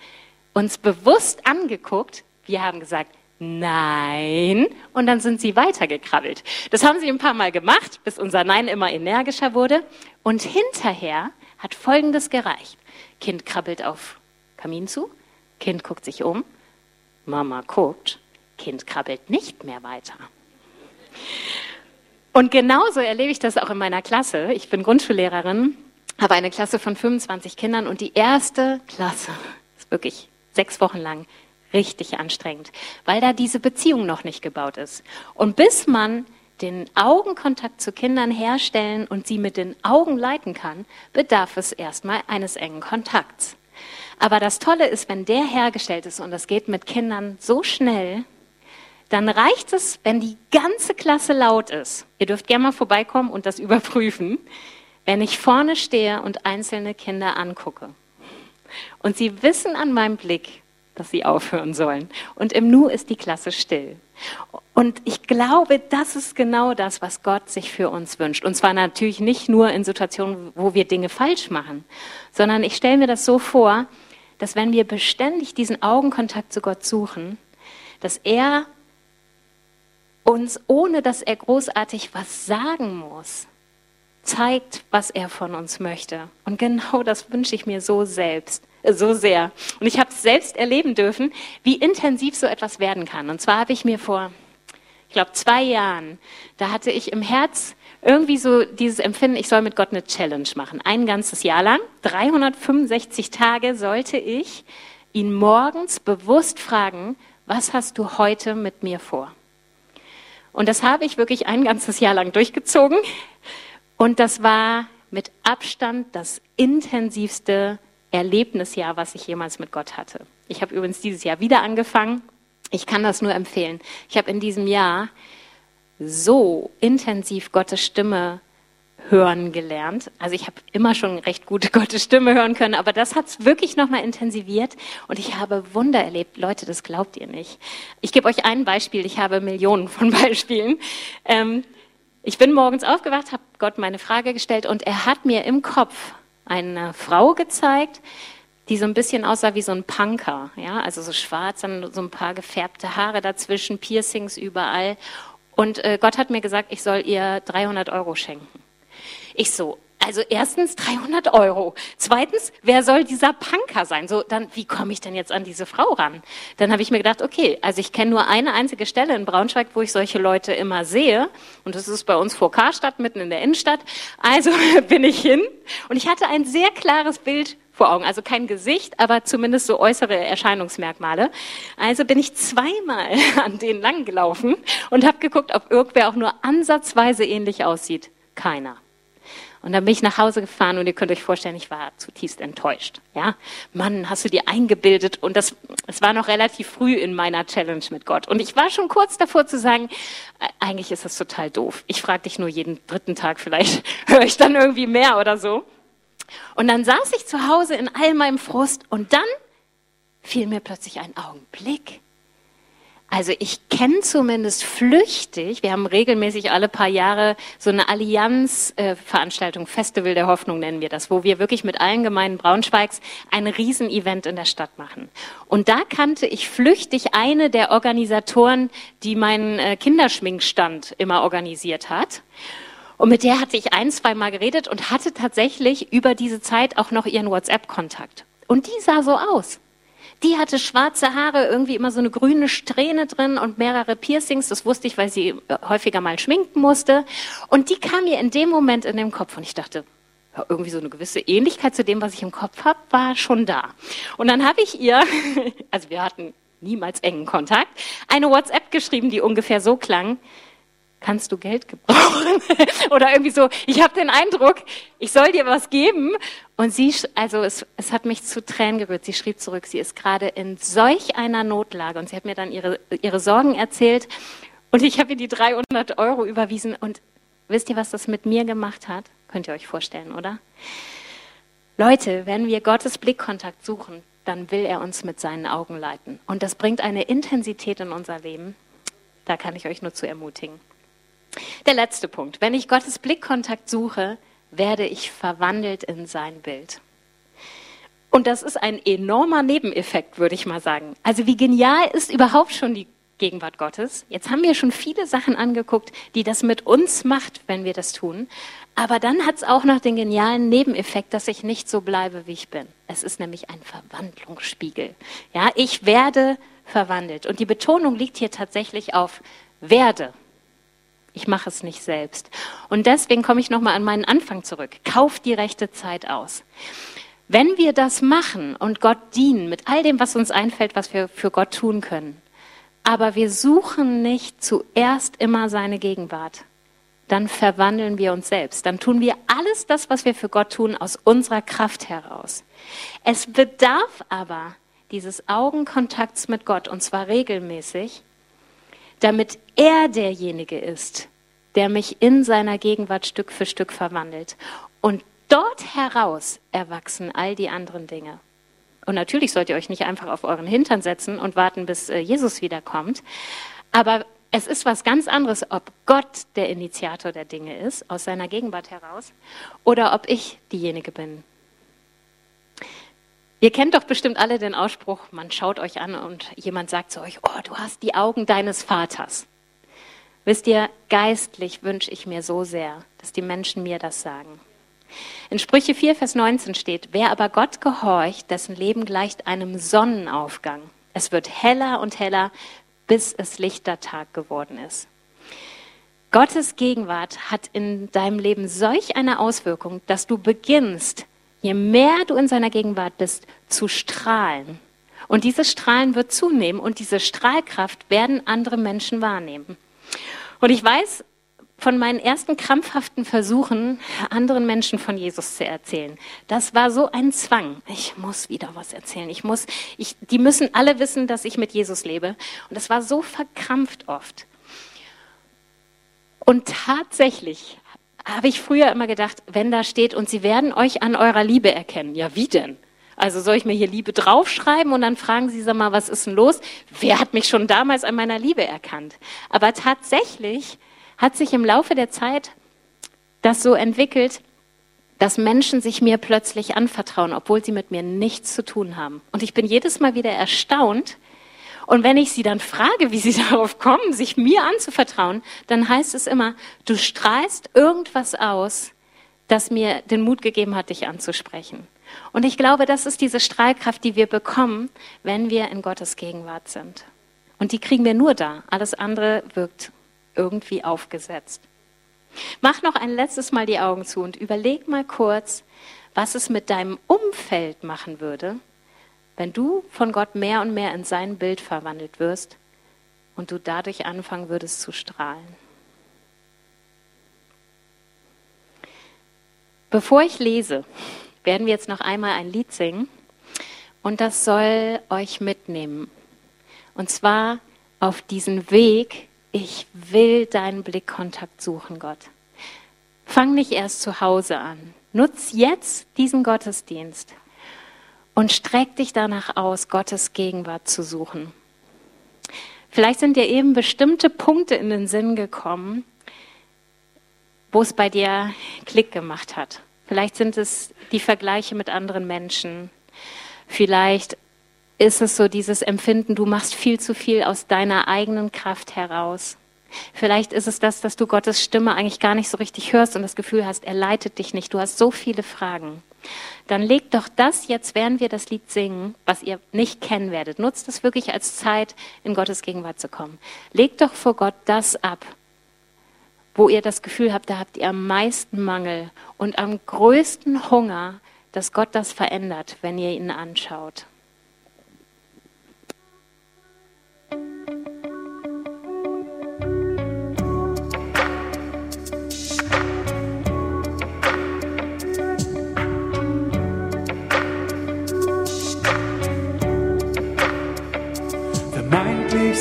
uns bewusst angeguckt. Wir haben gesagt, Nein. Und dann sind sie weitergekrabbelt. Das haben sie ein paar Mal gemacht, bis unser Nein immer energischer wurde. Und hinterher hat Folgendes gereicht. Kind krabbelt auf Kamin zu, Kind guckt sich um, Mama guckt, Kind krabbelt nicht mehr weiter. Und genauso erlebe ich das auch in meiner Klasse. Ich bin Grundschullehrerin, habe eine Klasse von 25 Kindern und die erste Klasse ist wirklich sechs Wochen lang richtig anstrengend, weil da diese Beziehung noch nicht gebaut ist. Und bis man den Augenkontakt zu Kindern herstellen und sie mit den Augen leiten kann, bedarf es erstmal eines engen Kontakts. Aber das Tolle ist, wenn der hergestellt ist und das geht mit Kindern so schnell, dann reicht es, wenn die ganze Klasse laut ist. Ihr dürft gerne mal vorbeikommen und das [LAUGHS] überprüfen, wenn ich vorne stehe und einzelne Kinder angucke. Und sie wissen an meinem Blick, dass sie aufhören sollen. Und im Nu ist die Klasse still. Und ich glaube, das ist genau das, was Gott sich für uns wünscht. Und zwar natürlich nicht nur in Situationen, wo wir Dinge falsch machen, sondern ich stelle mir das so vor, dass wenn wir beständig diesen Augenkontakt zu Gott suchen, dass er uns, ohne dass er großartig was sagen muss, zeigt, was er von uns möchte. Und genau das wünsche ich mir so selbst, äh, so sehr. Und ich habe es selbst erleben dürfen, wie intensiv so etwas werden kann. Und zwar habe ich mir vor, ich glaube, zwei Jahren, da hatte ich im Herz irgendwie so dieses Empfinden, ich soll mit Gott eine Challenge machen. Ein ganzes Jahr lang, 365 Tage sollte ich ihn morgens bewusst fragen, was hast du heute mit mir vor? Und das habe ich wirklich ein ganzes Jahr lang durchgezogen. Und das war mit Abstand das intensivste Erlebnisjahr, was ich jemals mit Gott hatte. Ich habe übrigens dieses Jahr wieder angefangen. Ich kann das nur empfehlen. Ich habe in diesem Jahr so intensiv Gottes Stimme hören gelernt. Also ich habe immer schon recht gute [LAUGHS] Gottes Stimme hören können, aber das hat es wirklich nochmal intensiviert und ich habe Wunder erlebt. Leute, das glaubt ihr nicht. Ich gebe euch ein Beispiel, ich habe Millionen [LAUGHS] von Beispielen. Ähm, ich bin morgens aufgewacht, habe Gott meine Frage gestellt und er hat mir im Kopf eine Frau gezeigt, die so ein bisschen aussah wie so ein Punker, ja, also so schwarz, dann so ein paar gefärbte Haare dazwischen, Piercings überall. Und äh, Gott hat mir gesagt, ich soll ihr 300 Euro schenken. Ich so, also erstens 300 Euro. Zweitens, wer soll dieser Punker sein? So, dann, wie komme ich denn jetzt an diese Frau ran? Dann habe ich mir gedacht, okay, also ich kenne nur eine einzige Stelle in Braunschweig, wo ich solche Leute immer sehe. Und das ist bei uns vor Karstadt, mitten in der Innenstadt. Also [LAUGHS] bin ich hin. Und ich hatte ein sehr klares Bild vor Augen. Also kein Gesicht, aber zumindest so äußere Erscheinungsmerkmale. Also bin ich zweimal [LAUGHS] an denen lang gelaufen und habe geguckt, ob irgendwer auch nur ansatzweise ähnlich aussieht. Keiner. Und dann bin ich nach Hause gefahren und ihr könnt euch vorstellen, ich war zutiefst enttäuscht. Ja, Mann, hast du dir eingebildet? Und das, es war noch relativ früh in meiner Challenge mit Gott. Und ich war schon kurz davor zu sagen, eigentlich ist das total doof. Ich frage dich nur jeden dritten Tag, vielleicht [LAUGHS] höre ich dann irgendwie mehr oder so. Und dann saß ich zu Hause in all meinem Frust und dann fiel mir plötzlich ein Augenblick. Also ich kenne zumindest flüchtig, wir haben regelmäßig alle paar Jahre so eine Allianzveranstaltung, äh, Festival der Hoffnung nennen wir das, wo wir wirklich mit allen Gemeinden Braunschweigs ein Riesenevent in der Stadt machen. Und da kannte ich flüchtig eine der Organisatoren, die meinen äh, Kinderschminkstand immer organisiert hat. Und mit der hatte ich ein, zwei Mal geredet und hatte tatsächlich über diese Zeit auch noch ihren WhatsApp-Kontakt. Und die sah so aus. Die hatte schwarze Haare, irgendwie immer so eine grüne Strähne drin und mehrere Piercings. Das wusste ich, weil sie äh, häufiger mal schminken musste. Und die kam mir in dem Moment in den Kopf und ich dachte, irgendwie so eine gewisse Ähnlichkeit zu dem, was ich im Kopf habe, war schon da. Und dann habe ich ihr, [LAUGHS] also wir hatten niemals engen Kontakt, eine WhatsApp geschrieben, die ungefähr so klang, kannst du Geld gebrauchen? [LAUGHS] Oder irgendwie so, ich habe den Eindruck, ich soll dir was geben. Und sie, also es, es hat mich zu Tränen gerührt. Sie schrieb zurück, sie ist gerade in solch einer Notlage. Und sie hat mir dann ihre, ihre Sorgen erzählt. Und ich habe ihr die 300 Euro überwiesen. Und wisst ihr, was das mit mir gemacht hat? Könnt ihr euch vorstellen, oder? Leute, wenn wir Gottes Blickkontakt suchen, dann will er uns mit seinen Augen leiten. Und das bringt eine Intensität in unser Leben. Da kann ich euch nur zu ermutigen. Der letzte Punkt. Wenn ich Gottes Blickkontakt suche, werde ich verwandelt in sein Bild. Und das ist ein enormer Nebeneffekt, würde ich mal sagen. Also wie genial ist überhaupt schon die Gegenwart Gottes? Jetzt haben wir schon viele Sachen angeguckt, die das mit uns macht, wenn wir das tun. Aber dann hat es auch noch den genialen Nebeneffekt, dass ich nicht so bleibe, wie ich bin. Es ist nämlich ein Verwandlungsspiegel. Ja, ich werde verwandelt. Und die Betonung liegt hier tatsächlich auf werde. Ich mache es nicht selbst. Und deswegen komme ich nochmal an meinen Anfang zurück. Kauf die rechte Zeit aus. Wenn wir das machen und Gott dienen mit all dem, was uns einfällt, was wir für Gott tun können, aber wir suchen nicht zuerst immer seine Gegenwart, dann verwandeln wir uns selbst. Dann tun wir alles das, was wir für Gott tun, aus unserer Kraft heraus. Es bedarf aber dieses Augenkontakts mit Gott, und zwar regelmäßig, damit er derjenige ist, der mich in seiner Gegenwart Stück für Stück verwandelt. Und dort heraus erwachsen all die anderen Dinge. Und natürlich sollt ihr euch nicht einfach auf euren Hintern setzen und warten, bis äh, Jesus wiederkommt. Aber es ist was ganz anderes, ob Gott der Initiator der Dinge ist, aus seiner Gegenwart heraus, oder ob ich diejenige bin, Ihr kennt doch bestimmt alle den Ausspruch, man schaut euch an und jemand sagt zu euch, oh, du hast die Augen deines Vaters. Wisst ihr, geistlich wünsche ich mir so sehr, dass die Menschen mir das sagen. In Sprüche 4, Vers 19 steht, wer aber Gott gehorcht, dessen Leben gleicht einem Sonnenaufgang. Es wird heller und heller, bis es lichter Tag geworden ist. Gottes Gegenwart hat in deinem Leben solch eine Auswirkung, dass du beginnst, je mehr du in seiner Gegenwart bist, zu strahlen. Und dieses Strahlen wird zunehmen und diese Strahlkraft werden andere Menschen wahrnehmen. Und ich weiß von meinen ersten krampfhaften Versuchen, anderen Menschen von Jesus zu erzählen. Das war so ein Zwang. Ich muss wieder was erzählen. Ich muss, ich, die müssen alle wissen, dass ich mit Jesus lebe. Und das war so verkrampft oft. Und tatsächlich habe ich früher immer gedacht, wenn da steht, und sie werden euch an eurer Liebe erkennen. Ja, wie denn? Also soll ich mir hier Liebe draufschreiben und dann fragen sie, sag mal, was ist denn los? Wer hat mich schon damals an meiner Liebe erkannt? Aber tatsächlich hat sich im Laufe der Zeit das so entwickelt, dass Menschen sich mir plötzlich anvertrauen, obwohl sie mit mir nichts zu tun haben. Und ich bin jedes Mal wieder erstaunt. Und wenn ich sie dann frage, wie sie [LAUGHS] darauf kommen, sich mir anzuvertrauen, dann heißt es immer, du strahlst irgendwas aus, das mir den Mut gegeben hat, dich anzusprechen. Und ich glaube, das ist diese Strahlkraft, die wir bekommen, wenn wir in Gottes Gegenwart sind. Und die kriegen wir nur da. Alles andere wirkt irgendwie aufgesetzt. Mach noch ein letztes Mal die Augen zu und überleg mal kurz, was es mit deinem Umfeld machen würde, wenn du von Gott mehr und mehr in sein Bild verwandelt wirst und du dadurch anfangen würdest zu strahlen. Bevor ich lese, werden wir jetzt noch einmal ein Lied singen und das soll euch mitnehmen. Und zwar auf diesen Weg, ich will deinen Blickkontakt suchen, Gott. Fang nicht erst zu Hause an. Nutz jetzt diesen Gottesdienst und streck dich danach aus, Gottes Gegenwart zu suchen. Vielleicht sind dir eben bestimmte Punkte in den Sinn gekommen, wo es bei dir Klick gemacht hat. Vielleicht sind es die Vergleiche mit anderen Menschen. Vielleicht ist es so dieses Empfinden, du machst viel zu viel aus deiner eigenen Kraft heraus. Vielleicht ist es das, dass du Gottes Stimme eigentlich gar nicht so richtig hörst und das Gefühl hast, er leitet dich nicht. Du hast so viele Fragen. Dann legt doch das jetzt, während wir das Lied singen, was ihr nicht kennen werdet. Nutzt es wirklich als Zeit, in Gottes Gegenwart zu kommen. Legt doch vor Gott das ab, wo ihr das Gefühl habt, da habt ihr am meisten Mangel und am größten Hunger, dass Gott das verändert, wenn ihr ihn anschaut.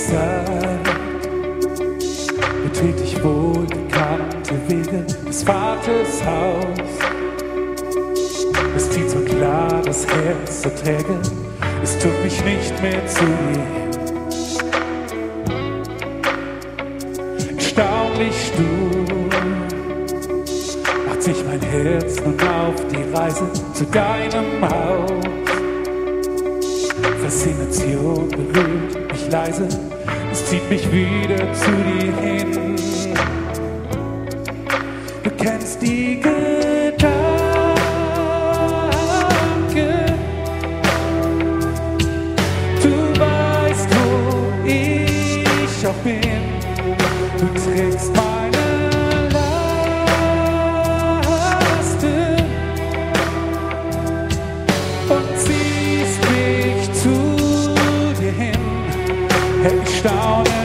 Sagt, betrete ich wohl bekannte Wege des Vaters Haus. Es zieht so klar das Herz so träge, es tut mich nicht mehr zu erstaunlich stur. Macht sich mein Herz nun auf die Reise zu deinem Haus. Faszination berührt mich leise, zieht mich wieder zu dir hin. Herr,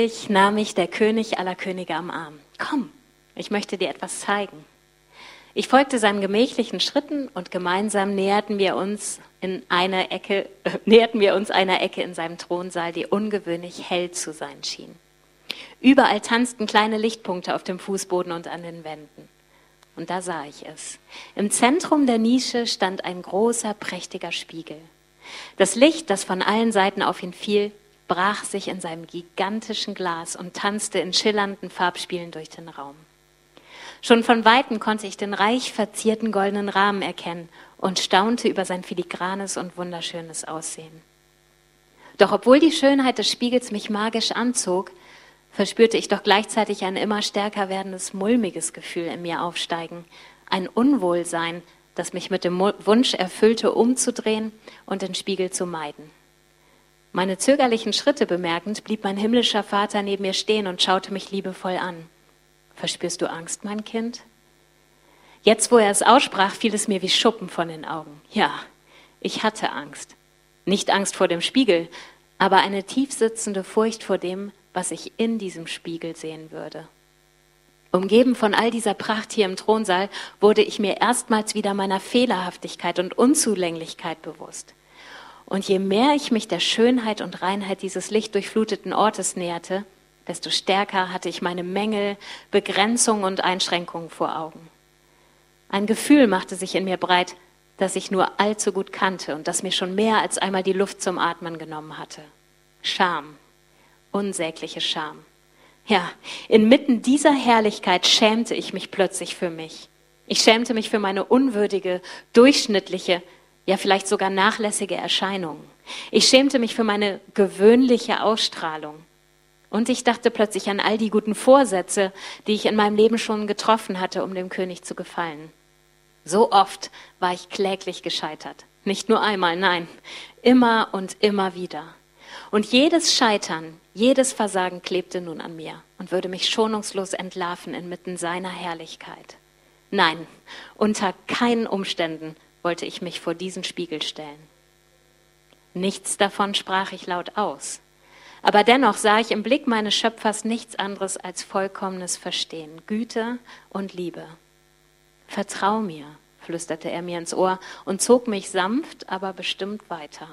Vorsichtig nahm mich der König aller Könige am Arm. Komm, ich möchte dir etwas zeigen. Ich folgte seinen gemächlichen Schritten und gemeinsam näherten wir uns in einer Ecke, äh, [LAUGHS] näherten wir uns einer Ecke in seinem Thronsaal, die ungewöhnlich hell zu sein schien. Überall tanzten kleine Lichtpunkte auf dem Fußboden und an den Wänden. Und da sah ich es. Im Zentrum der Nische stand ein großer, prächtiger Spiegel. Das Licht, das von allen Seiten auf ihn fiel, brach sich in seinem gigantischen Glas und tanzte in schillernden Farbspielen durch den Raum. Schon von weitem konnte ich den reich verzierten goldenen Rahmen erkennen und staunte über sein filigranes und wunderschönes Aussehen. Doch obwohl die Schönheit des Spiegels mich magisch anzog, verspürte ich doch gleichzeitig ein immer stärker werdendes mulmiges Gefühl in mir aufsteigen, ein Unwohlsein, das mich mit dem Wunsch erfüllte, umzudrehen und den Spiegel zu meiden. Meine zögerlichen Schritte bemerkend, blieb mein himmlischer Vater neben mir stehen und schaute mich liebevoll an. Verspürst du Angst, mein Kind? Jetzt, wo er es aussprach, fiel es mir wie Schuppen von den Augen. Ja, ich hatte Angst. Nicht Angst vor dem Spiegel, aber eine tiefsitzende Furcht vor dem, was ich in diesem Spiegel sehen würde. Umgeben von all dieser Pracht hier im Thronsaal wurde ich mir erstmals wieder meiner Fehlerhaftigkeit und Unzulänglichkeit bewusst. Und je mehr ich mich der Schönheit und Reinheit dieses lichtdurchfluteten Ortes näherte, desto stärker hatte ich meine Mängel, Begrenzungen und Einschränkungen vor Augen. Ein Gefühl machte sich in mir breit, das ich nur allzu gut kannte und das mir schon mehr als einmal die Luft zum Atmen genommen hatte. Scham, unsägliche Scham. Ja, inmitten dieser Herrlichkeit schämte ich mich plötzlich für mich. Ich schämte mich für meine unwürdige, durchschnittliche, ja vielleicht sogar nachlässige Erscheinung. Ich schämte mich für meine gewöhnliche Ausstrahlung. Und ich dachte plötzlich an all die guten Vorsätze, die ich in meinem Leben schon getroffen hatte, um dem König zu gefallen. So oft war ich kläglich gescheitert. Nicht nur einmal, nein, immer und immer wieder. Und jedes Scheitern, jedes Versagen klebte nun an mir und würde mich schonungslos entlarven inmitten seiner Herrlichkeit. Nein, unter keinen Umständen wollte ich mich vor diesen Spiegel stellen. Nichts davon sprach ich laut aus. Aber dennoch sah ich im Blick meines Schöpfers nichts anderes als vollkommenes Verstehen, Güte und Liebe. Vertrau mir, flüsterte er mir ins Ohr und zog mich sanft, aber bestimmt weiter.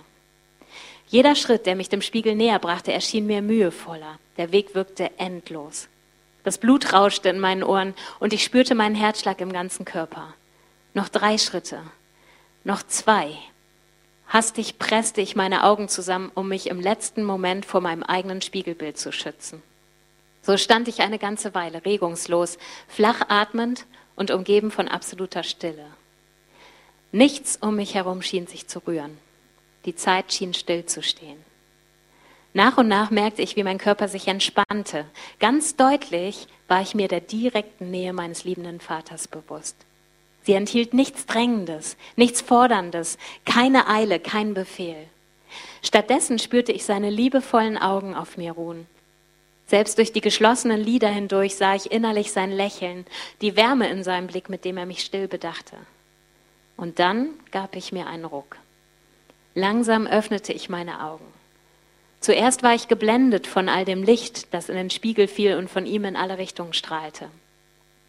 Jeder Schritt, der mich dem Spiegel näher brachte, erschien mir mühevoller. Der Weg wirkte endlos. Das Blut rauschte in meinen Ohren und ich spürte meinen Herzschlag im ganzen Körper. Noch drei Schritte, noch zwei. Hastig presste ich meine Augen zusammen, um mich im letzten Moment vor meinem eigenen Spiegelbild zu schützen. So stand ich eine ganze Weile regungslos, flach atmend und umgeben von absoluter Stille. Nichts um mich herum schien sich zu rühren. Die Zeit schien stillzustehen. Nach und nach merkte ich, wie mein Körper sich entspannte. Ganz deutlich war ich mir der direkten Nähe meines liebenden Vaters bewusst. Sie enthielt nichts Drängendes, nichts Forderndes, keine Eile, kein Befehl. Stattdessen spürte ich seine liebevollen Augen auf mir ruhen. Selbst durch die geschlossenen Lider hindurch sah ich innerlich sein Lächeln, die Wärme in seinem Blick, mit dem er mich still bedachte. Und dann gab ich mir einen Ruck. Langsam öffnete ich meine Augen. Zuerst war ich geblendet von all dem Licht, das in den Spiegel fiel und von ihm in alle Richtungen strahlte.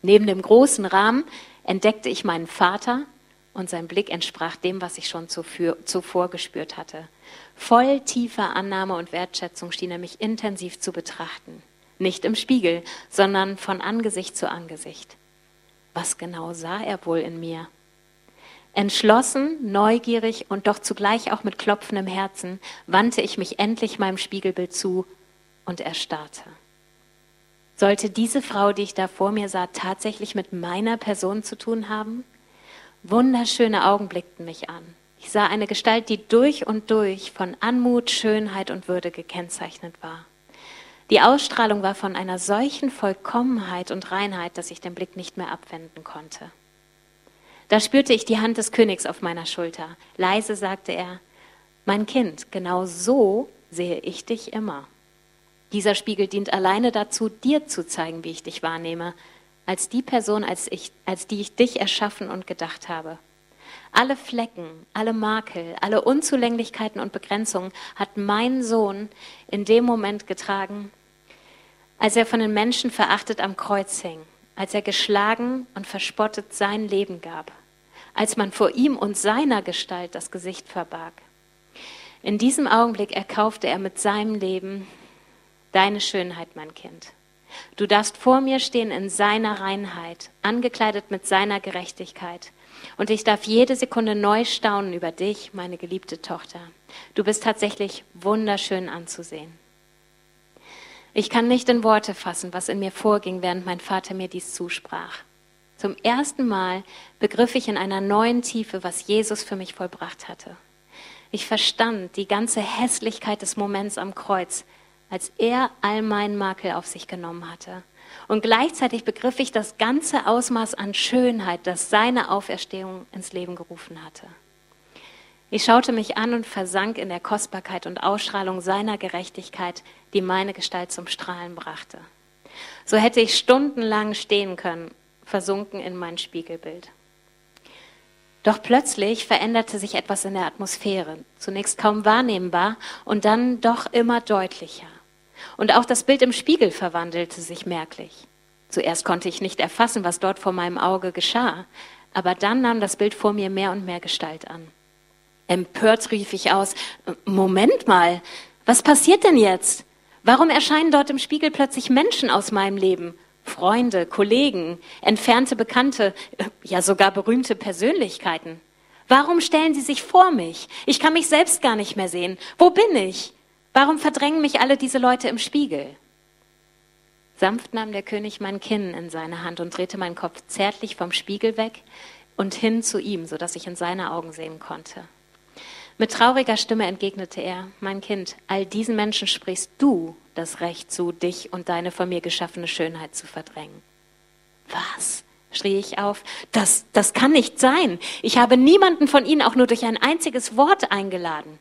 Neben dem großen Rahmen entdeckte ich meinen Vater und sein Blick entsprach dem, was ich schon zuvor gespürt hatte. Voll tiefer Annahme und Wertschätzung schien er mich intensiv zu betrachten. Nicht im Spiegel, sondern von Angesicht zu Angesicht. Was genau sah er wohl in mir? Entschlossen, neugierig und doch zugleich auch mit klopfendem Herzen wandte ich mich endlich meinem Spiegelbild zu und erstarrte. Sollte diese Frau, die ich da vor mir sah, tatsächlich mit meiner Person zu tun haben? Wunderschöne Augen blickten mich an. Ich sah eine Gestalt, die durch und durch von Anmut, Schönheit und Würde gekennzeichnet war. Die Ausstrahlung war von einer solchen Vollkommenheit und Reinheit, dass ich den Blick nicht mehr abwenden konnte. Da spürte ich die Hand des Königs auf meiner Schulter. Leise sagte er, mein Kind, genau so sehe ich dich immer. Dieser Spiegel dient alleine dazu, dir zu zeigen, wie ich dich wahrnehme, als die Person, als, ich, als die ich dich erschaffen und gedacht habe. Alle Flecken, alle Makel, alle Unzulänglichkeiten und Begrenzungen hat mein Sohn in dem Moment getragen, als er von den Menschen verachtet am Kreuz hing, als er geschlagen und verspottet sein Leben gab, als man vor ihm und seiner Gestalt das Gesicht verbarg. In diesem Augenblick erkaufte er mit seinem Leben deine Schönheit, mein Kind. Du darfst vor mir stehen in seiner Reinheit, angekleidet mit seiner Gerechtigkeit. Und ich darf jede Sekunde neu staunen über dich, meine geliebte Tochter. Du bist tatsächlich wunderschön anzusehen. Ich kann nicht in Worte fassen, was in mir vorging, während mein Vater mir dies zusprach. Zum ersten Mal begriff ich in einer neuen Tiefe, was Jesus für mich vollbracht hatte. Ich verstand die ganze Hässlichkeit des Moments am Kreuz, als er all meinen Makel auf sich genommen hatte. Und gleichzeitig begriff ich das ganze Ausmaß an Schönheit, das seine Auferstehung ins Leben gerufen hatte. Ich schaute mich an und versank in der Kostbarkeit und Ausstrahlung seiner Gerechtigkeit, die meine Gestalt zum Strahlen brachte. So hätte ich stundenlang stehen können, versunken in mein Spiegelbild. Doch plötzlich veränderte sich etwas in der Atmosphäre, zunächst kaum wahrnehmbar und dann doch immer deutlicher. Und auch das Bild im Spiegel verwandelte sich merklich. Zuerst konnte ich nicht erfassen, was dort vor meinem Auge geschah, aber dann nahm das Bild vor mir mehr und mehr Gestalt an. Empört rief ich aus, Moment mal, was passiert denn jetzt? Warum erscheinen dort im Spiegel plötzlich Menschen aus meinem Leben? Freunde, Kollegen, entfernte Bekannte, ja sogar berühmte Persönlichkeiten. Warum stellen sie sich vor mich? Ich kann mich selbst gar nicht mehr sehen. Wo bin ich? Warum verdrängen mich alle diese Leute im Spiegel? Sanft nahm der König mein Kinn in seine Hand und drehte meinen Kopf zärtlich vom Spiegel weg und hin zu ihm, so dass ich in seine Augen sehen konnte. Mit trauriger Stimme entgegnete er, mein Kind, all diesen Menschen sprichst du das Recht zu, dich und deine von mir geschaffene Schönheit zu verdrängen. Was? schrie ich auf. Das, das kann nicht sein. Ich habe niemanden von ihnen auch nur durch ein einziges Wort eingeladen.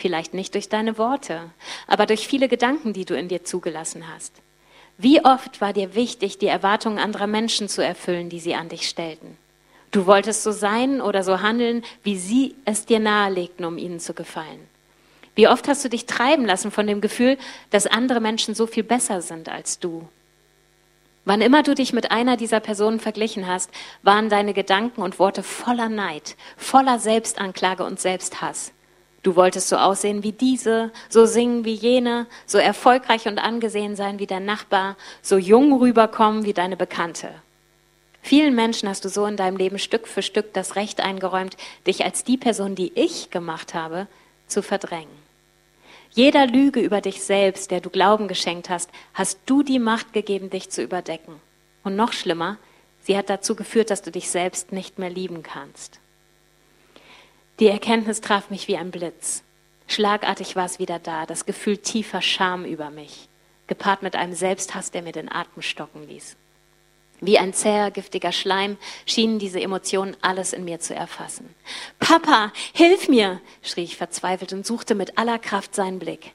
Vielleicht nicht durch deine Worte, aber durch viele Gedanken, die du in dir zugelassen hast. Wie oft war dir wichtig, die Erwartungen anderer Menschen zu erfüllen, die sie an dich stellten? Du wolltest so sein oder so handeln, wie sie es dir nahelegten, um ihnen zu gefallen. Wie oft hast du dich treiben lassen von dem Gefühl, dass andere Menschen so viel besser sind als du? Wann immer du dich mit einer dieser Personen verglichen hast, waren deine Gedanken und Worte voller Neid, voller Selbstanklage und Selbsthass. Du wolltest so aussehen wie diese, so singen wie jene, so erfolgreich und angesehen sein wie dein Nachbar, so jung rüberkommen wie deine Bekannte. Vielen Menschen hast du so in deinem Leben Stück für Stück das Recht eingeräumt, dich als die Person, die ich gemacht habe, zu verdrängen. Jeder Lüge über dich selbst, der du Glauben geschenkt hast, hast du die Macht gegeben, dich zu überdecken. Und noch schlimmer, sie hat dazu geführt, dass du dich selbst nicht mehr lieben kannst. Die Erkenntnis traf mich wie ein Blitz. Schlagartig war es wieder da, das Gefühl tiefer Scham über mich, gepaart mit einem Selbsthass, der mir den Atem stocken ließ. Wie ein zäher, giftiger Schleim schienen diese Emotionen alles in mir zu erfassen. Papa, hilf mir, schrie ich verzweifelt und suchte mit aller Kraft seinen Blick.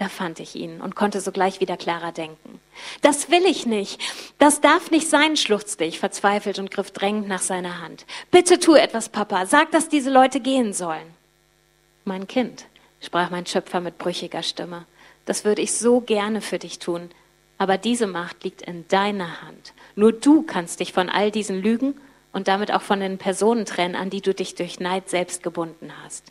Da fand ich ihn und konnte sogleich wieder klarer denken. Das will ich nicht. Das darf nicht sein, schluchzte ich verzweifelt und griff drängend nach seiner Hand. Bitte tu etwas, Papa. Sag, dass diese Leute gehen sollen. Mein Kind, sprach mein Schöpfer mit brüchiger Stimme, das würde ich so gerne für dich tun, aber diese Macht liegt in deiner Hand. Nur du kannst dich von all diesen Lügen und damit auch von den Personen trennen, an die du dich durch Neid selbst gebunden hast.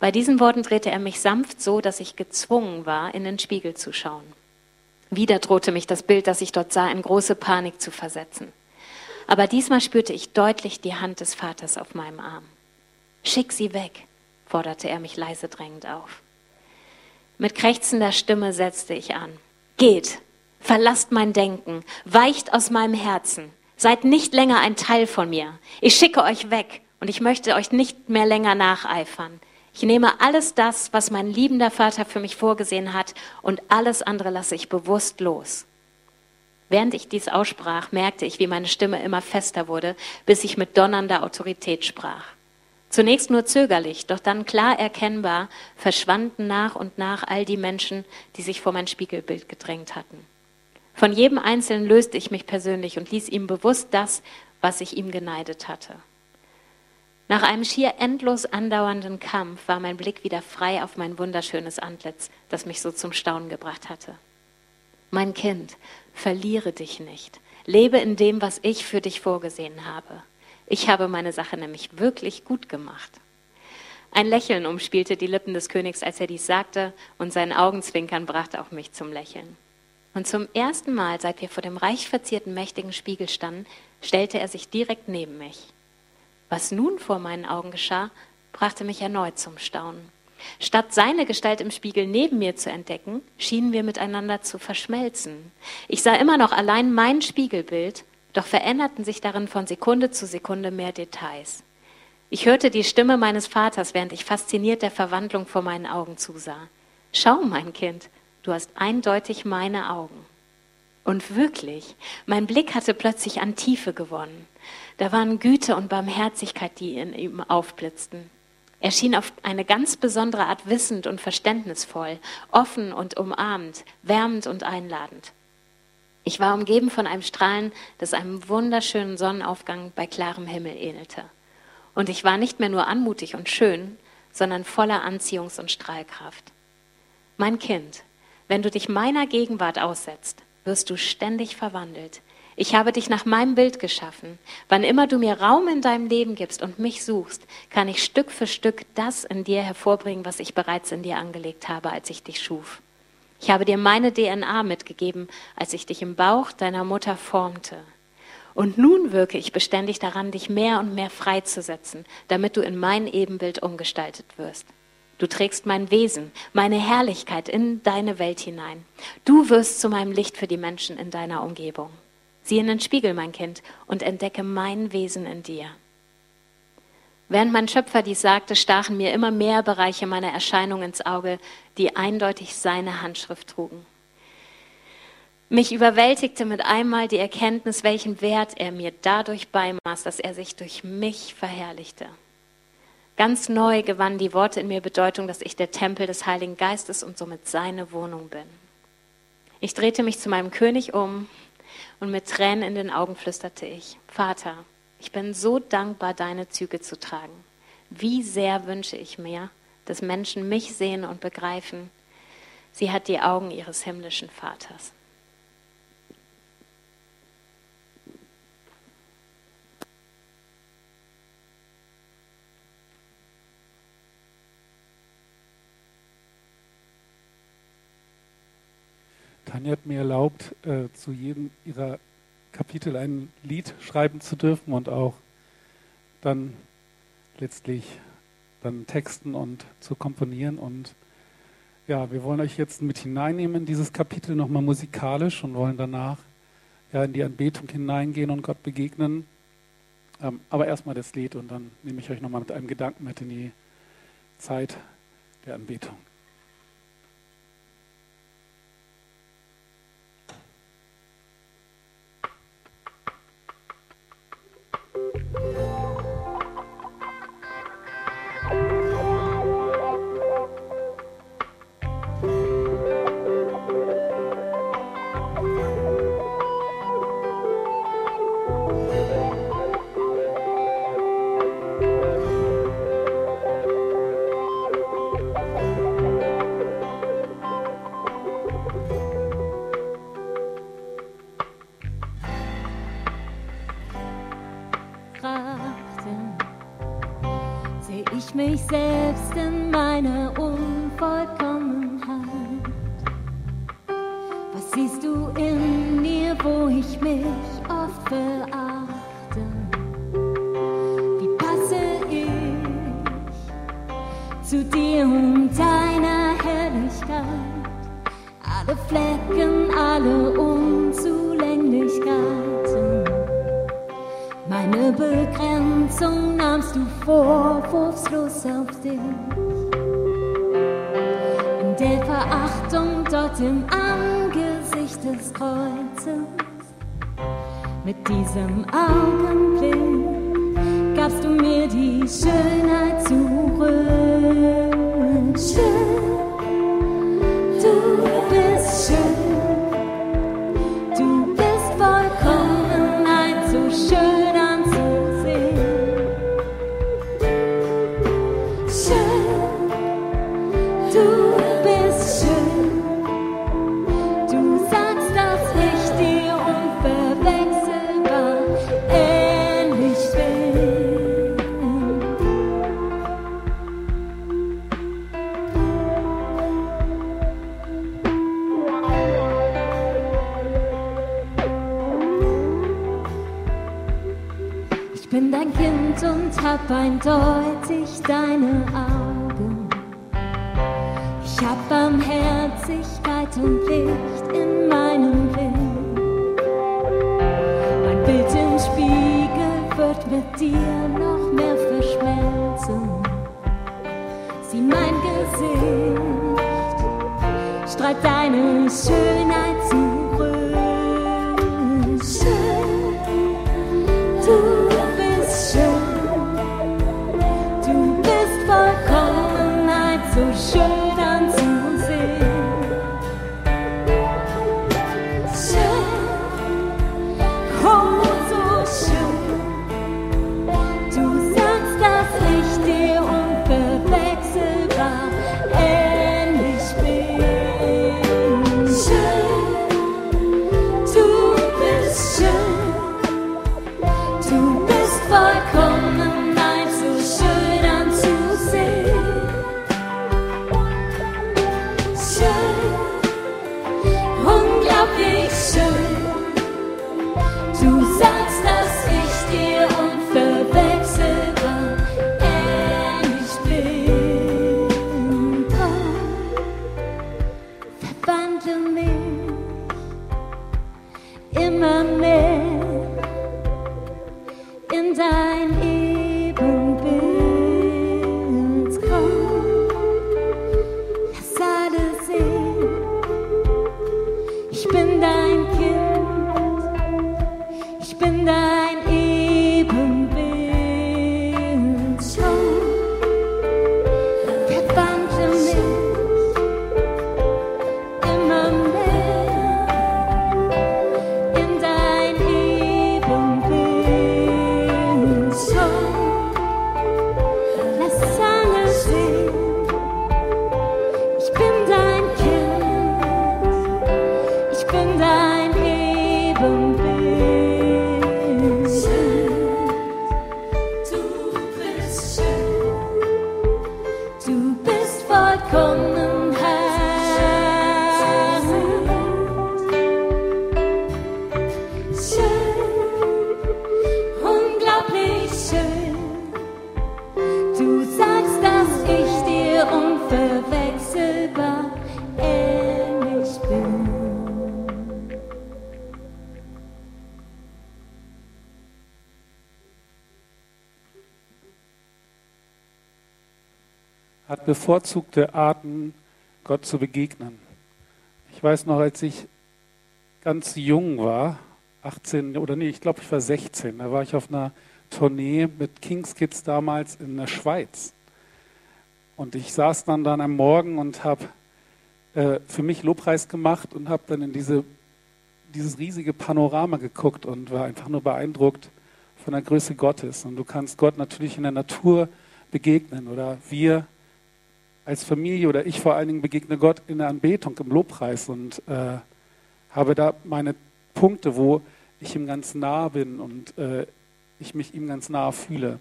Bei diesen Worten drehte er mich sanft so, dass ich gezwungen war, in den Spiegel zu schauen. Wieder drohte mich das Bild, das ich dort sah, in große Panik zu versetzen. Aber diesmal spürte ich deutlich die Hand des Vaters auf meinem Arm. Schick sie weg, forderte er mich leise drängend auf. Mit krächzender Stimme setzte ich an. Geht, verlasst mein Denken, weicht aus meinem Herzen, seid nicht länger ein Teil von mir. Ich schicke euch weg und ich möchte euch nicht mehr länger nacheifern. Ich nehme alles das, was mein liebender Vater für mich vorgesehen hat, und alles andere lasse ich bewusst los. Während ich dies aussprach, merkte ich, wie meine Stimme immer fester wurde, bis ich mit donnernder Autorität sprach. Zunächst nur zögerlich, doch dann klar erkennbar verschwanden nach und nach all die Menschen, die sich vor mein Spiegelbild gedrängt hatten. Von jedem Einzelnen löste ich mich persönlich und ließ ihm bewusst das, was ich ihm geneidet hatte. Nach einem schier endlos andauernden Kampf war mein Blick wieder frei auf mein wunderschönes Antlitz, das mich so zum Staunen gebracht hatte. Mein Kind, verliere dich nicht. Lebe in dem, was ich für dich vorgesehen habe. Ich habe meine Sache nämlich wirklich gut gemacht. Ein Lächeln umspielte die Lippen des Königs, als er dies sagte, und sein Augenzwinkern brachte auch mich zum Lächeln. Und zum ersten Mal, seit wir vor dem reich verzierten mächtigen Spiegel standen, stellte er sich direkt neben mich. Was nun vor meinen Augen geschah, brachte mich erneut zum Staunen. Statt seine Gestalt im Spiegel neben mir zu entdecken, schienen wir miteinander zu verschmelzen. Ich sah immer noch allein mein Spiegelbild doch veränderten sich darin von Sekunde zu Sekunde mehr Details. Ich hörte die Stimme meines Vaters, während ich fasziniert der Verwandlung vor meinen Augen zusah. Schau, mein Kind, du hast eindeutig meine Augen. Und wirklich, mein Blick hatte plötzlich an Tiefe gewonnen. Da waren Güte und Barmherzigkeit, die in ihm aufblitzten. Er schien auf eine ganz besondere Art wissend und verständnisvoll, offen und umarmend, wärmend und einladend. Ich war umgeben von einem Strahlen, das einem wunderschönen Sonnenaufgang bei klarem Himmel ähnelte. Und ich war nicht mehr nur anmutig und schön, sondern voller Anziehungs- und Strahlkraft. Mein Kind, wenn du dich meiner Gegenwart aussetzt, wirst du ständig verwandelt. Ich habe dich nach meinem Bild geschaffen. Wann immer du mir Raum in deinem Leben gibst und mich suchst, kann ich Stück für Stück das in dir hervorbringen, was ich bereits in dir angelegt habe, als ich dich schuf. Ich habe dir meine DNA mitgegeben, als ich dich im Bauch deiner Mutter formte. Und nun wirke ich beständig daran, dich mehr und mehr freizusetzen, damit du in mein Ebenbild umgestaltet wirst. Du trägst mein Wesen, meine Herrlichkeit in deine Welt hinein. Du wirst zu meinem Licht für die Menschen in deiner Umgebung. Sieh in den Spiegel, mein Kind, und entdecke mein Wesen in dir. Während mein Schöpfer dies sagte, stachen mir immer mehr Bereiche meiner Erscheinung ins Auge, die eindeutig seine Handschrift trugen. Mich überwältigte mit einmal die Erkenntnis, welchen Wert er mir dadurch beimaß, dass er sich durch mich verherrlichte. Ganz neu gewannen die Worte in mir Bedeutung, dass ich der Tempel des Heiligen Geistes und somit seine Wohnung bin. Ich drehte mich zu meinem König um und mit Tränen in den Augen flüsterte ich, Vater, ich bin so dankbar, deine Züge zu tragen. Wie sehr wünsche ich mir, dass Menschen mich sehen und begreifen, sie hat die Augen ihres himmlischen Vaters. Tanja hat mir erlaubt, äh, zu jedem ihrer Kapitel ein Lied schreiben zu dürfen und auch dann letztlich dann texten und zu komponieren. Und ja, wir wollen euch jetzt mit hineinnehmen in dieses Kapitel nochmal musikalisch und wollen danach ja in die Anbetung hineingehen und Gott begegnen. Ähm, aber erstmal das Lied und dann nehme ich euch nochmal mit einem Gedanken mit in die Zeit der Anbetung. verachten. Wie passe ich zu dir und deiner Herrlichkeit? Alle Flecken, alle Unzulänglichkeiten. Meine Begrenzung nahmst du vorwurfslos auf dich. In der Verachtung dort im Angesicht des Kreuzes. Mit diesem Augenblick gabst du mir die Schönheit zurück. Schön. Bevorzugte Arten, Gott zu begegnen. Ich weiß noch, als ich ganz jung war, 18 oder nee, ich glaube, ich war 16, da war ich auf einer Tournee mit Kings Kids damals in der Schweiz. Und ich saß dann dann am Morgen und habe äh, für mich Lobpreis gemacht und habe dann in diese, dieses riesige Panorama geguckt und war einfach nur beeindruckt von der Größe Gottes. Und du kannst Gott natürlich in der Natur begegnen oder wir als Familie oder ich vor allen Dingen begegne Gott in der Anbetung, im Lobpreis und äh, habe da meine Punkte, wo ich ihm ganz nah bin und äh, ich mich ihm ganz nah fühle.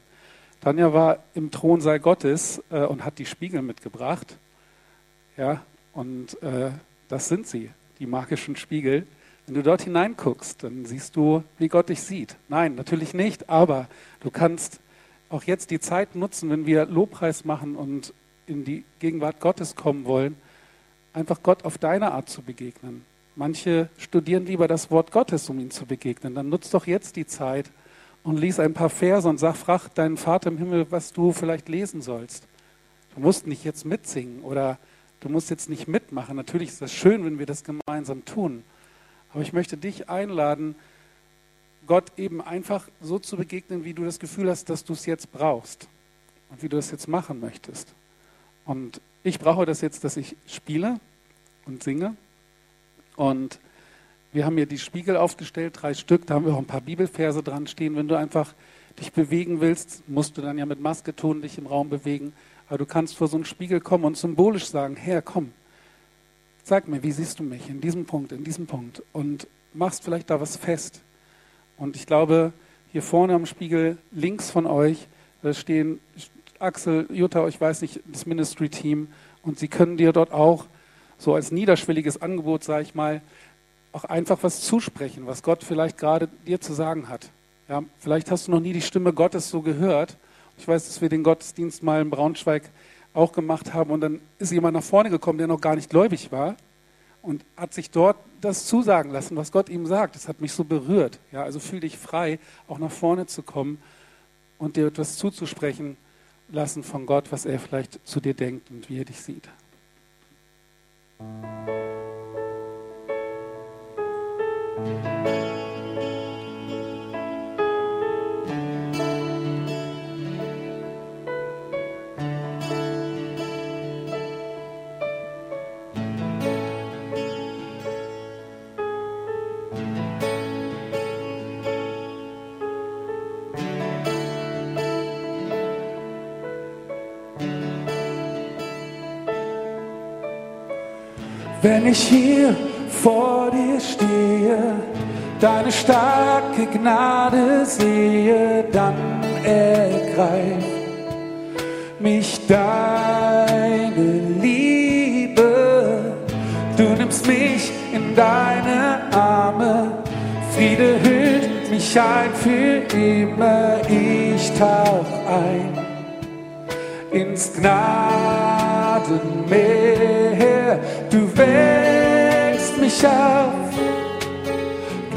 Tanja war im Thronsaal Gottes äh, und hat die Spiegel mitgebracht. Ja, und äh, das sind sie, die magischen Spiegel. Wenn du dort hineinguckst, dann siehst du, wie Gott dich sieht. Nein, natürlich nicht, aber du kannst auch jetzt die Zeit nutzen, wenn wir Lobpreis machen und in die Gegenwart Gottes kommen wollen, einfach Gott auf deine Art zu begegnen. Manche studieren lieber das Wort Gottes, um ihm zu begegnen. Dann nutzt doch jetzt die Zeit und lies ein paar Verse und sag, frag deinen Vater im Himmel, was du vielleicht lesen sollst. Du musst nicht jetzt mitsingen oder du musst jetzt nicht mitmachen. Natürlich ist das schön, wenn wir das gemeinsam tun. Aber ich möchte dich einladen, Gott eben einfach so zu begegnen, wie du das Gefühl hast, dass du es jetzt brauchst und wie du es jetzt machen möchtest. Und ich brauche das jetzt, dass ich spiele und singe. Und wir haben hier die Spiegel aufgestellt, drei Stück, da haben wir auch ein paar Bibelverse dran stehen. Wenn du einfach dich bewegen willst, musst du dann ja mit Maske tun, dich im Raum bewegen. Aber du kannst vor so einen Spiegel kommen und symbolisch sagen, Herr, komm, sag mir, wie siehst du mich in diesem Punkt, in diesem Punkt? Und machst vielleicht da was fest. Und ich glaube, hier vorne am Spiegel links von euch, stehen Axel, Jutta, ich weiß nicht, das Ministry-Team. Und sie können dir dort auch so als niederschwelliges Angebot, sage ich mal, auch einfach was zusprechen, was Gott vielleicht gerade dir zu sagen hat. Ja, vielleicht hast du noch nie die Stimme Gottes so gehört. Ich weiß, dass wir den Gottesdienst mal in Braunschweig auch gemacht haben und dann ist jemand nach vorne gekommen, der noch gar nicht gläubig war und hat sich dort das zusagen lassen, was Gott ihm sagt. Das hat mich so berührt. Ja, also fühl dich frei, auch nach vorne zu kommen und dir etwas zuzusprechen lassen von Gott, was er vielleicht zu dir denkt und wie er dich sieht. Wenn ich hier vor dir stehe, deine starke Gnade sehe, dann ergreift mich deine Liebe. Du nimmst mich in deine Arme, Friede hüllt mich ein für immer, ich tauch ein ins Gnadenmeer. Du wächst mich auf,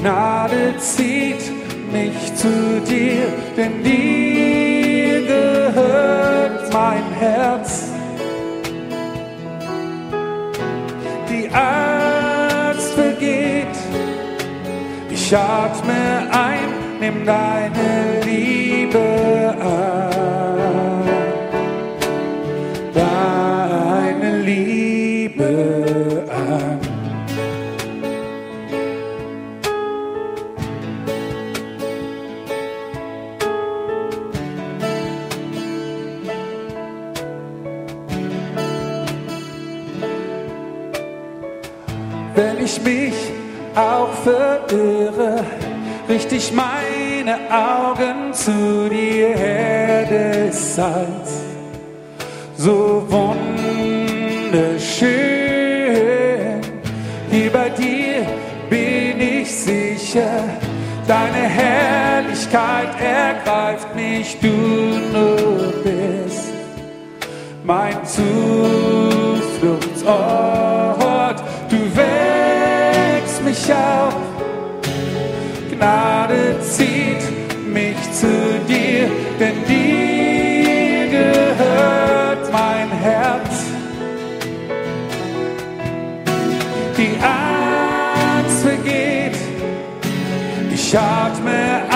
Gnade zieht mich zu dir, denn dir gehört mein Herz. Die Angst vergeht, ich atme ein, nimm deine Liebe an. Verirre, richte ich meine Augen zu dir, Herr des Heils. So wunderschön, hier bei dir bin ich sicher. Deine Herrlichkeit ergreift mich, du nur bist mein Zufluchtsort. Gnade zieht mich zu dir, denn dir gehört mein Herz. Die Angst vergeht, ich atme ein.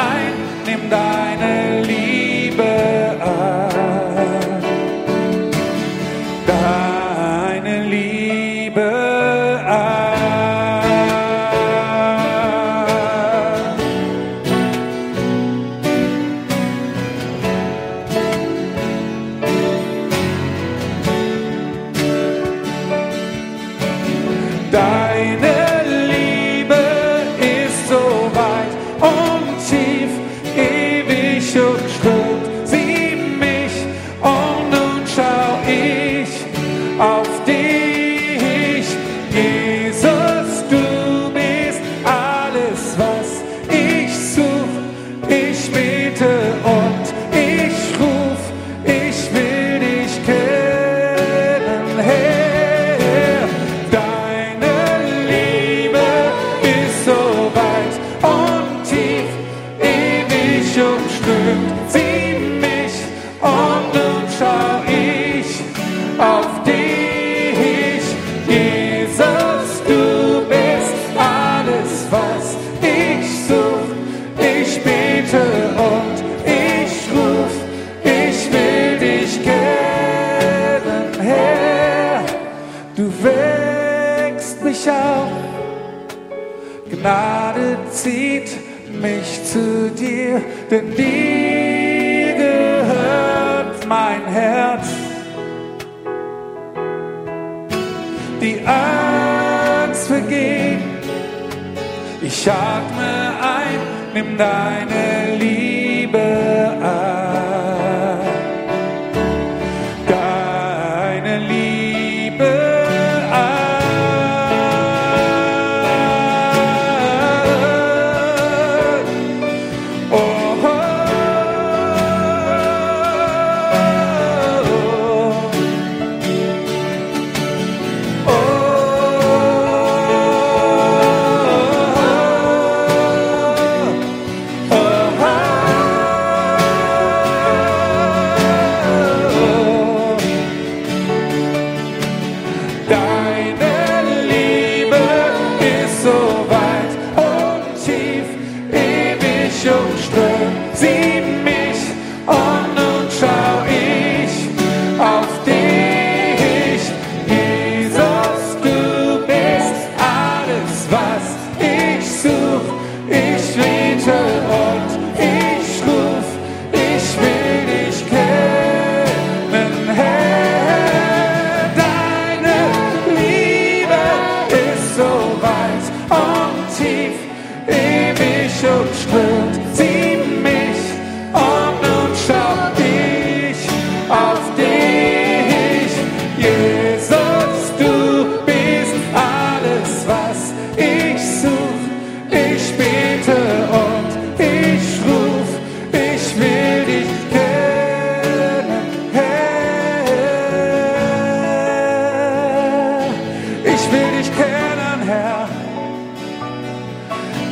Ich will dich kennen, Herr.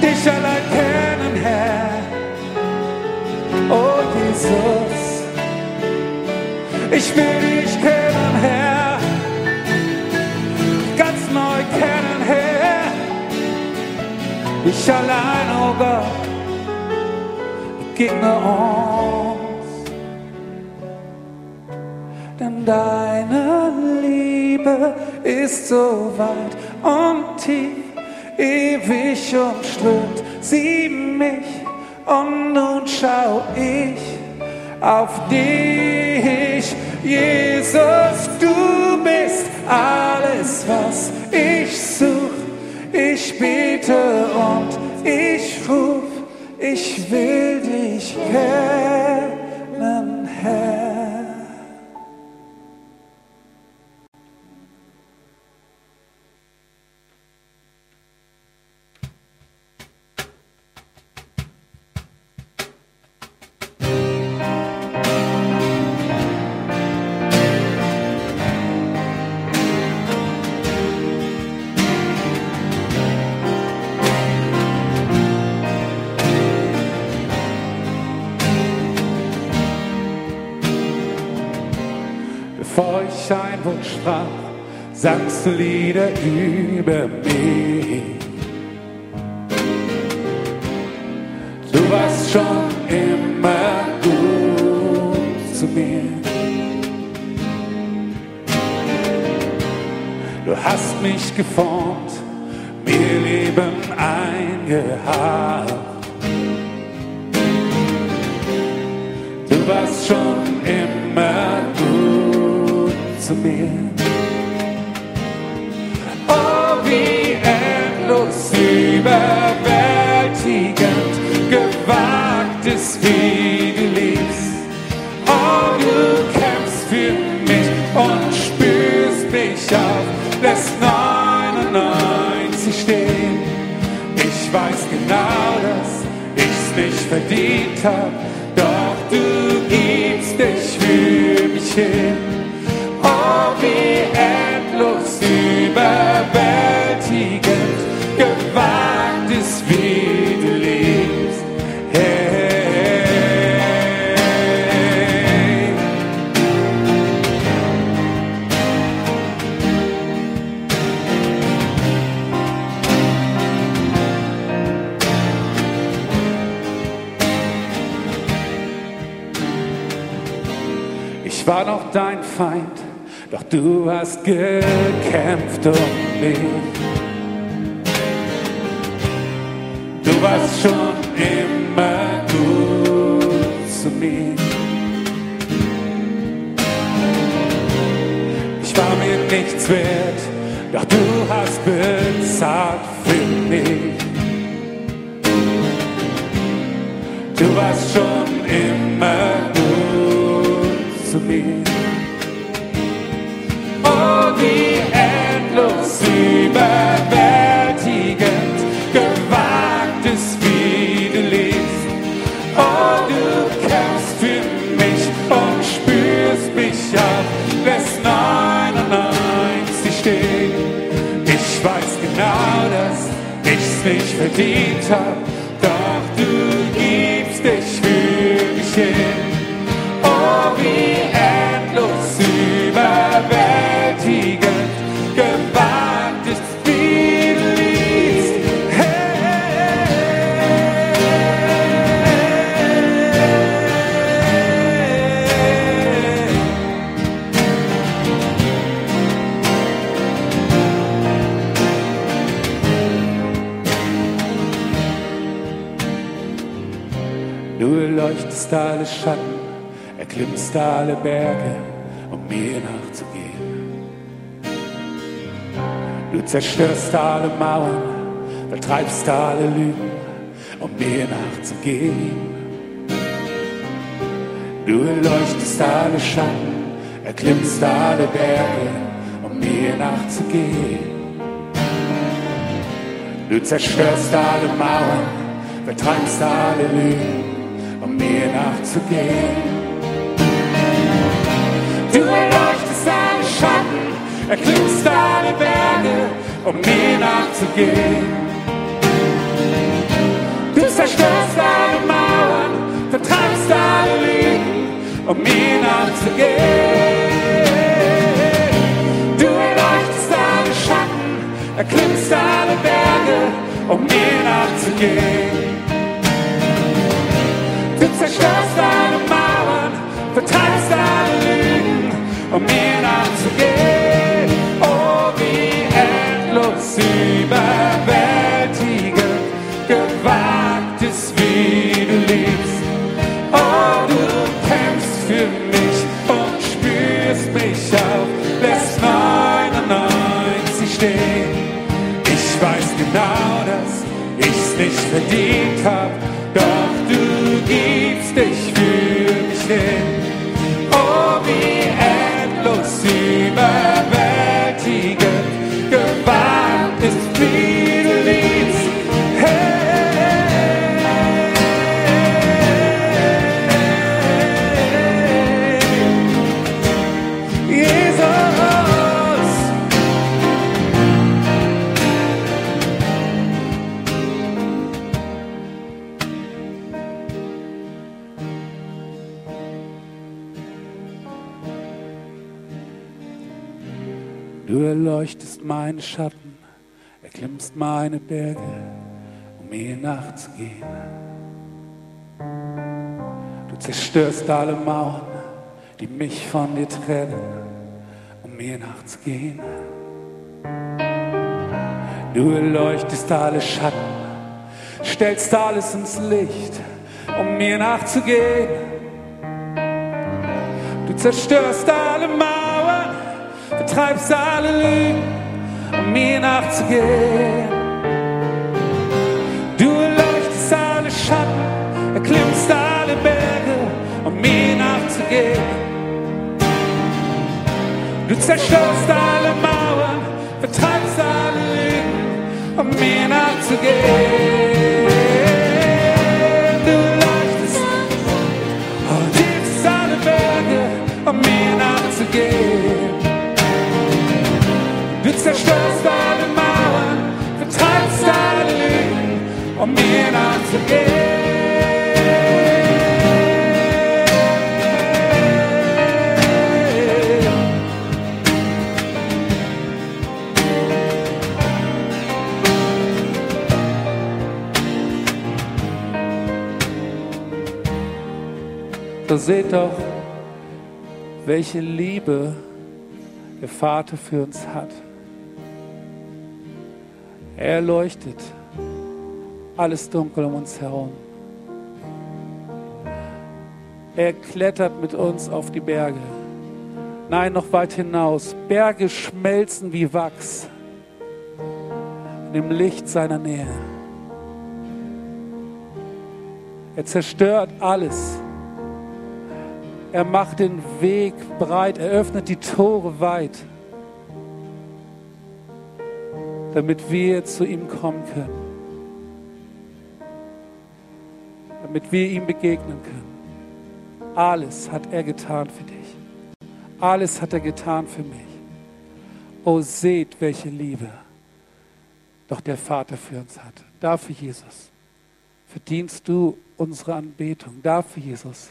Dich allein kennen, Herr. Oh Jesus. Ich will dich kennen, Herr. Ganz neu kennen, Herr. Dich allein, oh Gott. Begegne uns. Denn deine Liebe ist so weit und tief, ewig umströmt sie mich und nun schau ich auf dich. Jesus, du bist alles, was ich such. Ich bete und ich ruf, ich will dich kennen. sprach, sangst du Lieder über mich. Du warst schon immer gut zu mir. Du hast mich geformt, mir Leben eingehakt. Zu mir. Oh, wie endlos überwältigend gewagt ist, wie du liebst. Oh, du kämpfst für mich und spürst mich auf, lässt 99 stehen. Ich weiß genau, dass ich's nicht verdient hab, doch du gibst dich für mich hin. Überwältigend gewagt ist, wie du liebst. Hey. Ich war noch dein Feind, doch du hast gekämpft um mich. Du warst schon immer gut zu mir. Ich war mir nichts wert, doch du hast bezahlt für mich. Du warst schon immer überwältigend gewagt ist, wie du lebst. Oh, du kämpfst für mich und spürst mich auf, lässt 99 stehen. Ich weiß genau, dass ich's nicht verdient hab, erleuchtest alle Schatten, erklimmst alle Berge, um mir nachzugehen. Du zerstörst alle Mauern, vertreibst alle Lügen, um mir nachzugehen. Du erleuchtest alle Schatten, erklimmst alle Berge, um mir nachzugehen. Du zerstörst alle Mauern, vertreibst alle Lügen, mir nachzugehen. Du erleuchtest alle Schatten, erklimmst alle Berge, um mir nachzugehen. Du zerstörst alle Mauern, vertreibst alle Lügen, um mir nachzugehen. Du erleuchtest alle Schatten, erklimmst alle Berge, um mir nachzugehen. Ich's nicht erleuchtest meine Schatten, erklimmst meine Berge, um mir nachzugehen. Du zerstörst alle Mauern, die mich von dir trennen, um mir nachzugehen. Du erleuchtest alle Schatten, stellst alles ins Licht, um mir nachzugehen. Du zerstörst alle Mauern, betreibst alle Lügen, mir nachzugehen. Du erleuchtest alle Schatten, erklimmst alle Berge, um mir nachzugehen. Du zerstörst alle Mauern, betreibst alle Lügen, um mir nachzugehen. Leuchtest Berge, um mir nachzugehen. Du zerstörst Um mir nachzugehen. So seht doch, welche Liebe der Vater für uns hat. Er leuchtet alles dunkel um uns herum. Er klettert mit uns auf die Berge. Nein, noch weit hinaus. Berge schmelzen wie Wachs in dem Licht seiner Nähe. Er zerstört alles. Er macht den Weg breit, er öffnet die Tore weit, damit wir zu ihm kommen können, damit wir ihm begegnen können. Alles hat er getan für dich. Alles hat er getan für mich. Oh, seht, welche Liebe doch der Vater für uns hat. Dafür, Jesus, verdienst du unsere Anbetung. Dafür, Jesus,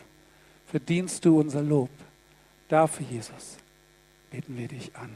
verdienst du unser Lob. Dafür, Jesus, beten wir dich an.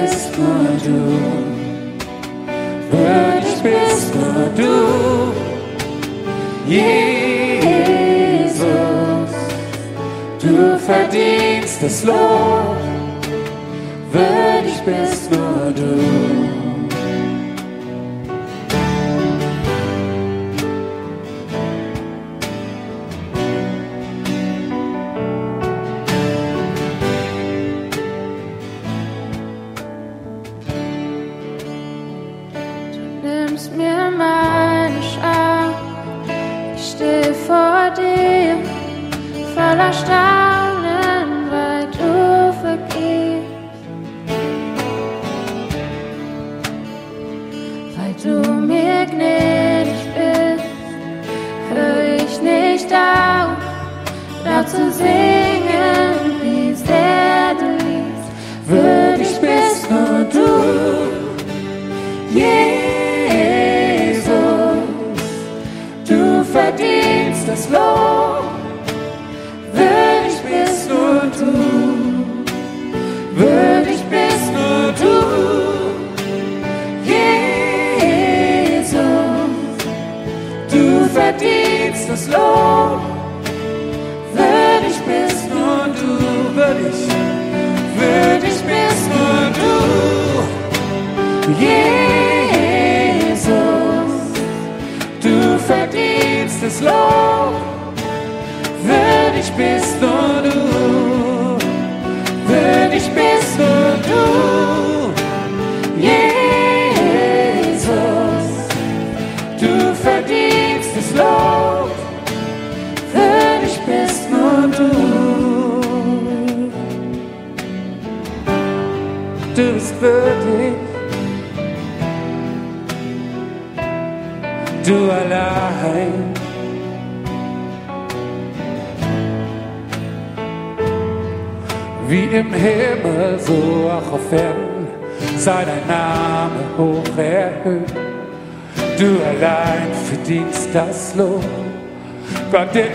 bist nur du, würdig bist nur du, Jesus, du verdienst das Lob, würdig bist nur du. der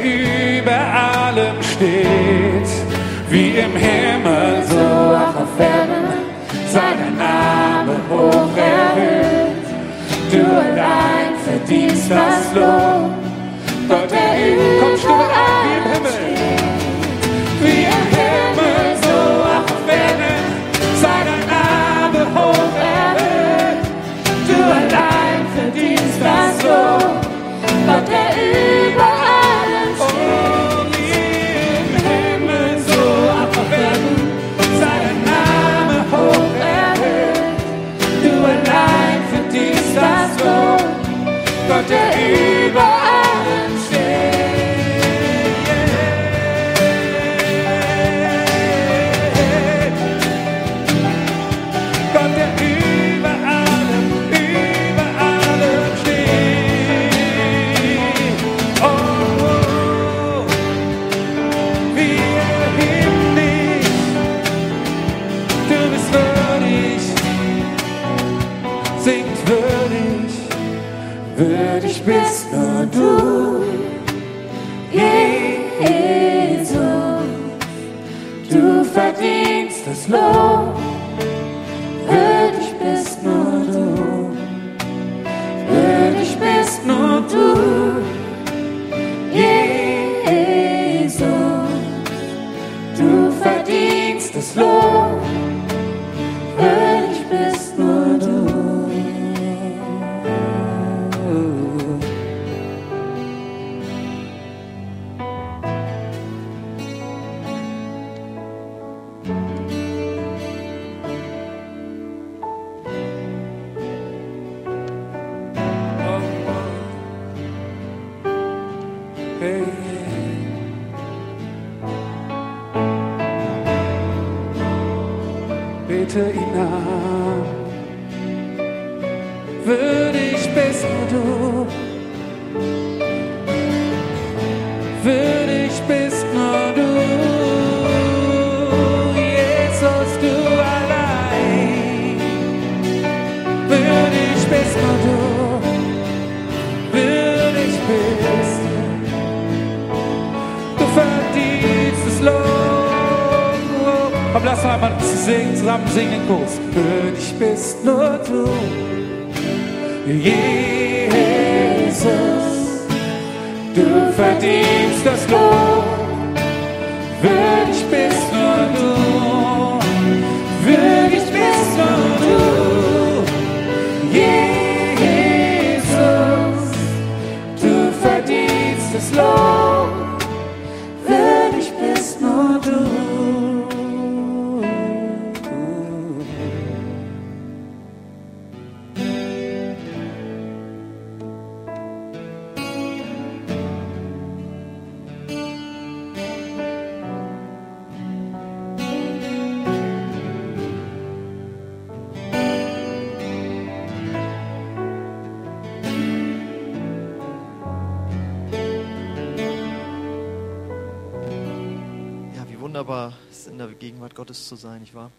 Gottes zu sein, nicht wahr?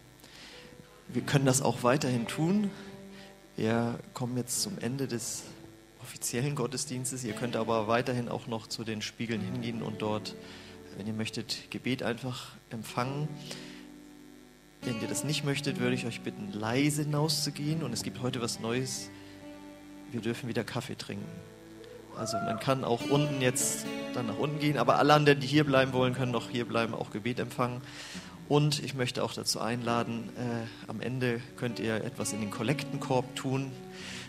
Wir können das auch weiterhin tun. Wir kommen jetzt zum Ende des offiziellen Gottesdienstes. Ihr könnt aber weiterhin auch noch zu den Spiegeln hingehen und dort, wenn ihr möchtet, Gebet einfach empfangen. Wenn ihr das nicht möchtet, würde ich euch bitten, leise hinauszugehen. Und es gibt heute was Neues. Wir dürfen wieder Kaffee trinken. Also man kann auch unten jetzt dann nach unten gehen, aber alle anderen, die hier bleiben wollen, können noch hier bleiben, auch Gebet empfangen. Und ich möchte auch dazu einladen, äh, am Ende könnt ihr etwas in den Kollektenkorb tun.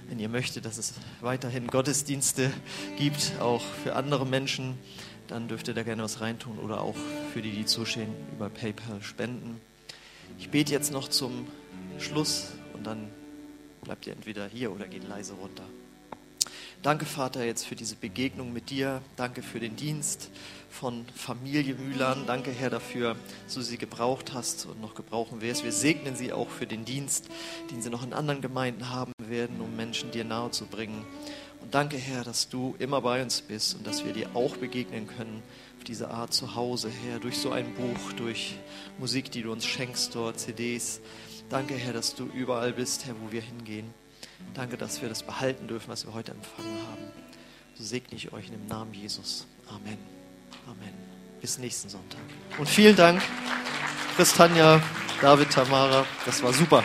Wenn ihr möchtet, dass es weiterhin Gottesdienste gibt, auch für andere Menschen, dann dürft ihr da gerne was reintun oder auch für die, die zuschauen, über PayPal spenden. Ich bete jetzt noch zum Schluss und dann bleibt ihr entweder hier oder geht leise runter. Danke, Vater, jetzt für diese Begegnung mit dir. Danke für den Dienst von Familie Mühlern. Danke, Herr, dafür, dass du sie gebraucht hast und noch gebrauchen wirst. Wir segnen sie auch für den Dienst, den sie noch in anderen Gemeinden haben werden, um Menschen dir nahe zu bringen. Und danke, Herr, dass du immer bei uns bist und dass wir dir auch begegnen können auf diese Art zu Hause, Herr, durch so ein Buch, durch Musik, die du uns schenkst dort, CDs. Danke, Herr, dass du überall bist, Herr, wo wir hingehen. Danke, dass wir das behalten dürfen, was wir heute empfangen haben. So segne ich euch in dem Namen Jesus. Amen. Amen. Bis nächsten Sonntag. Und vielen Dank, Christanja, David, Tamara. Das war super.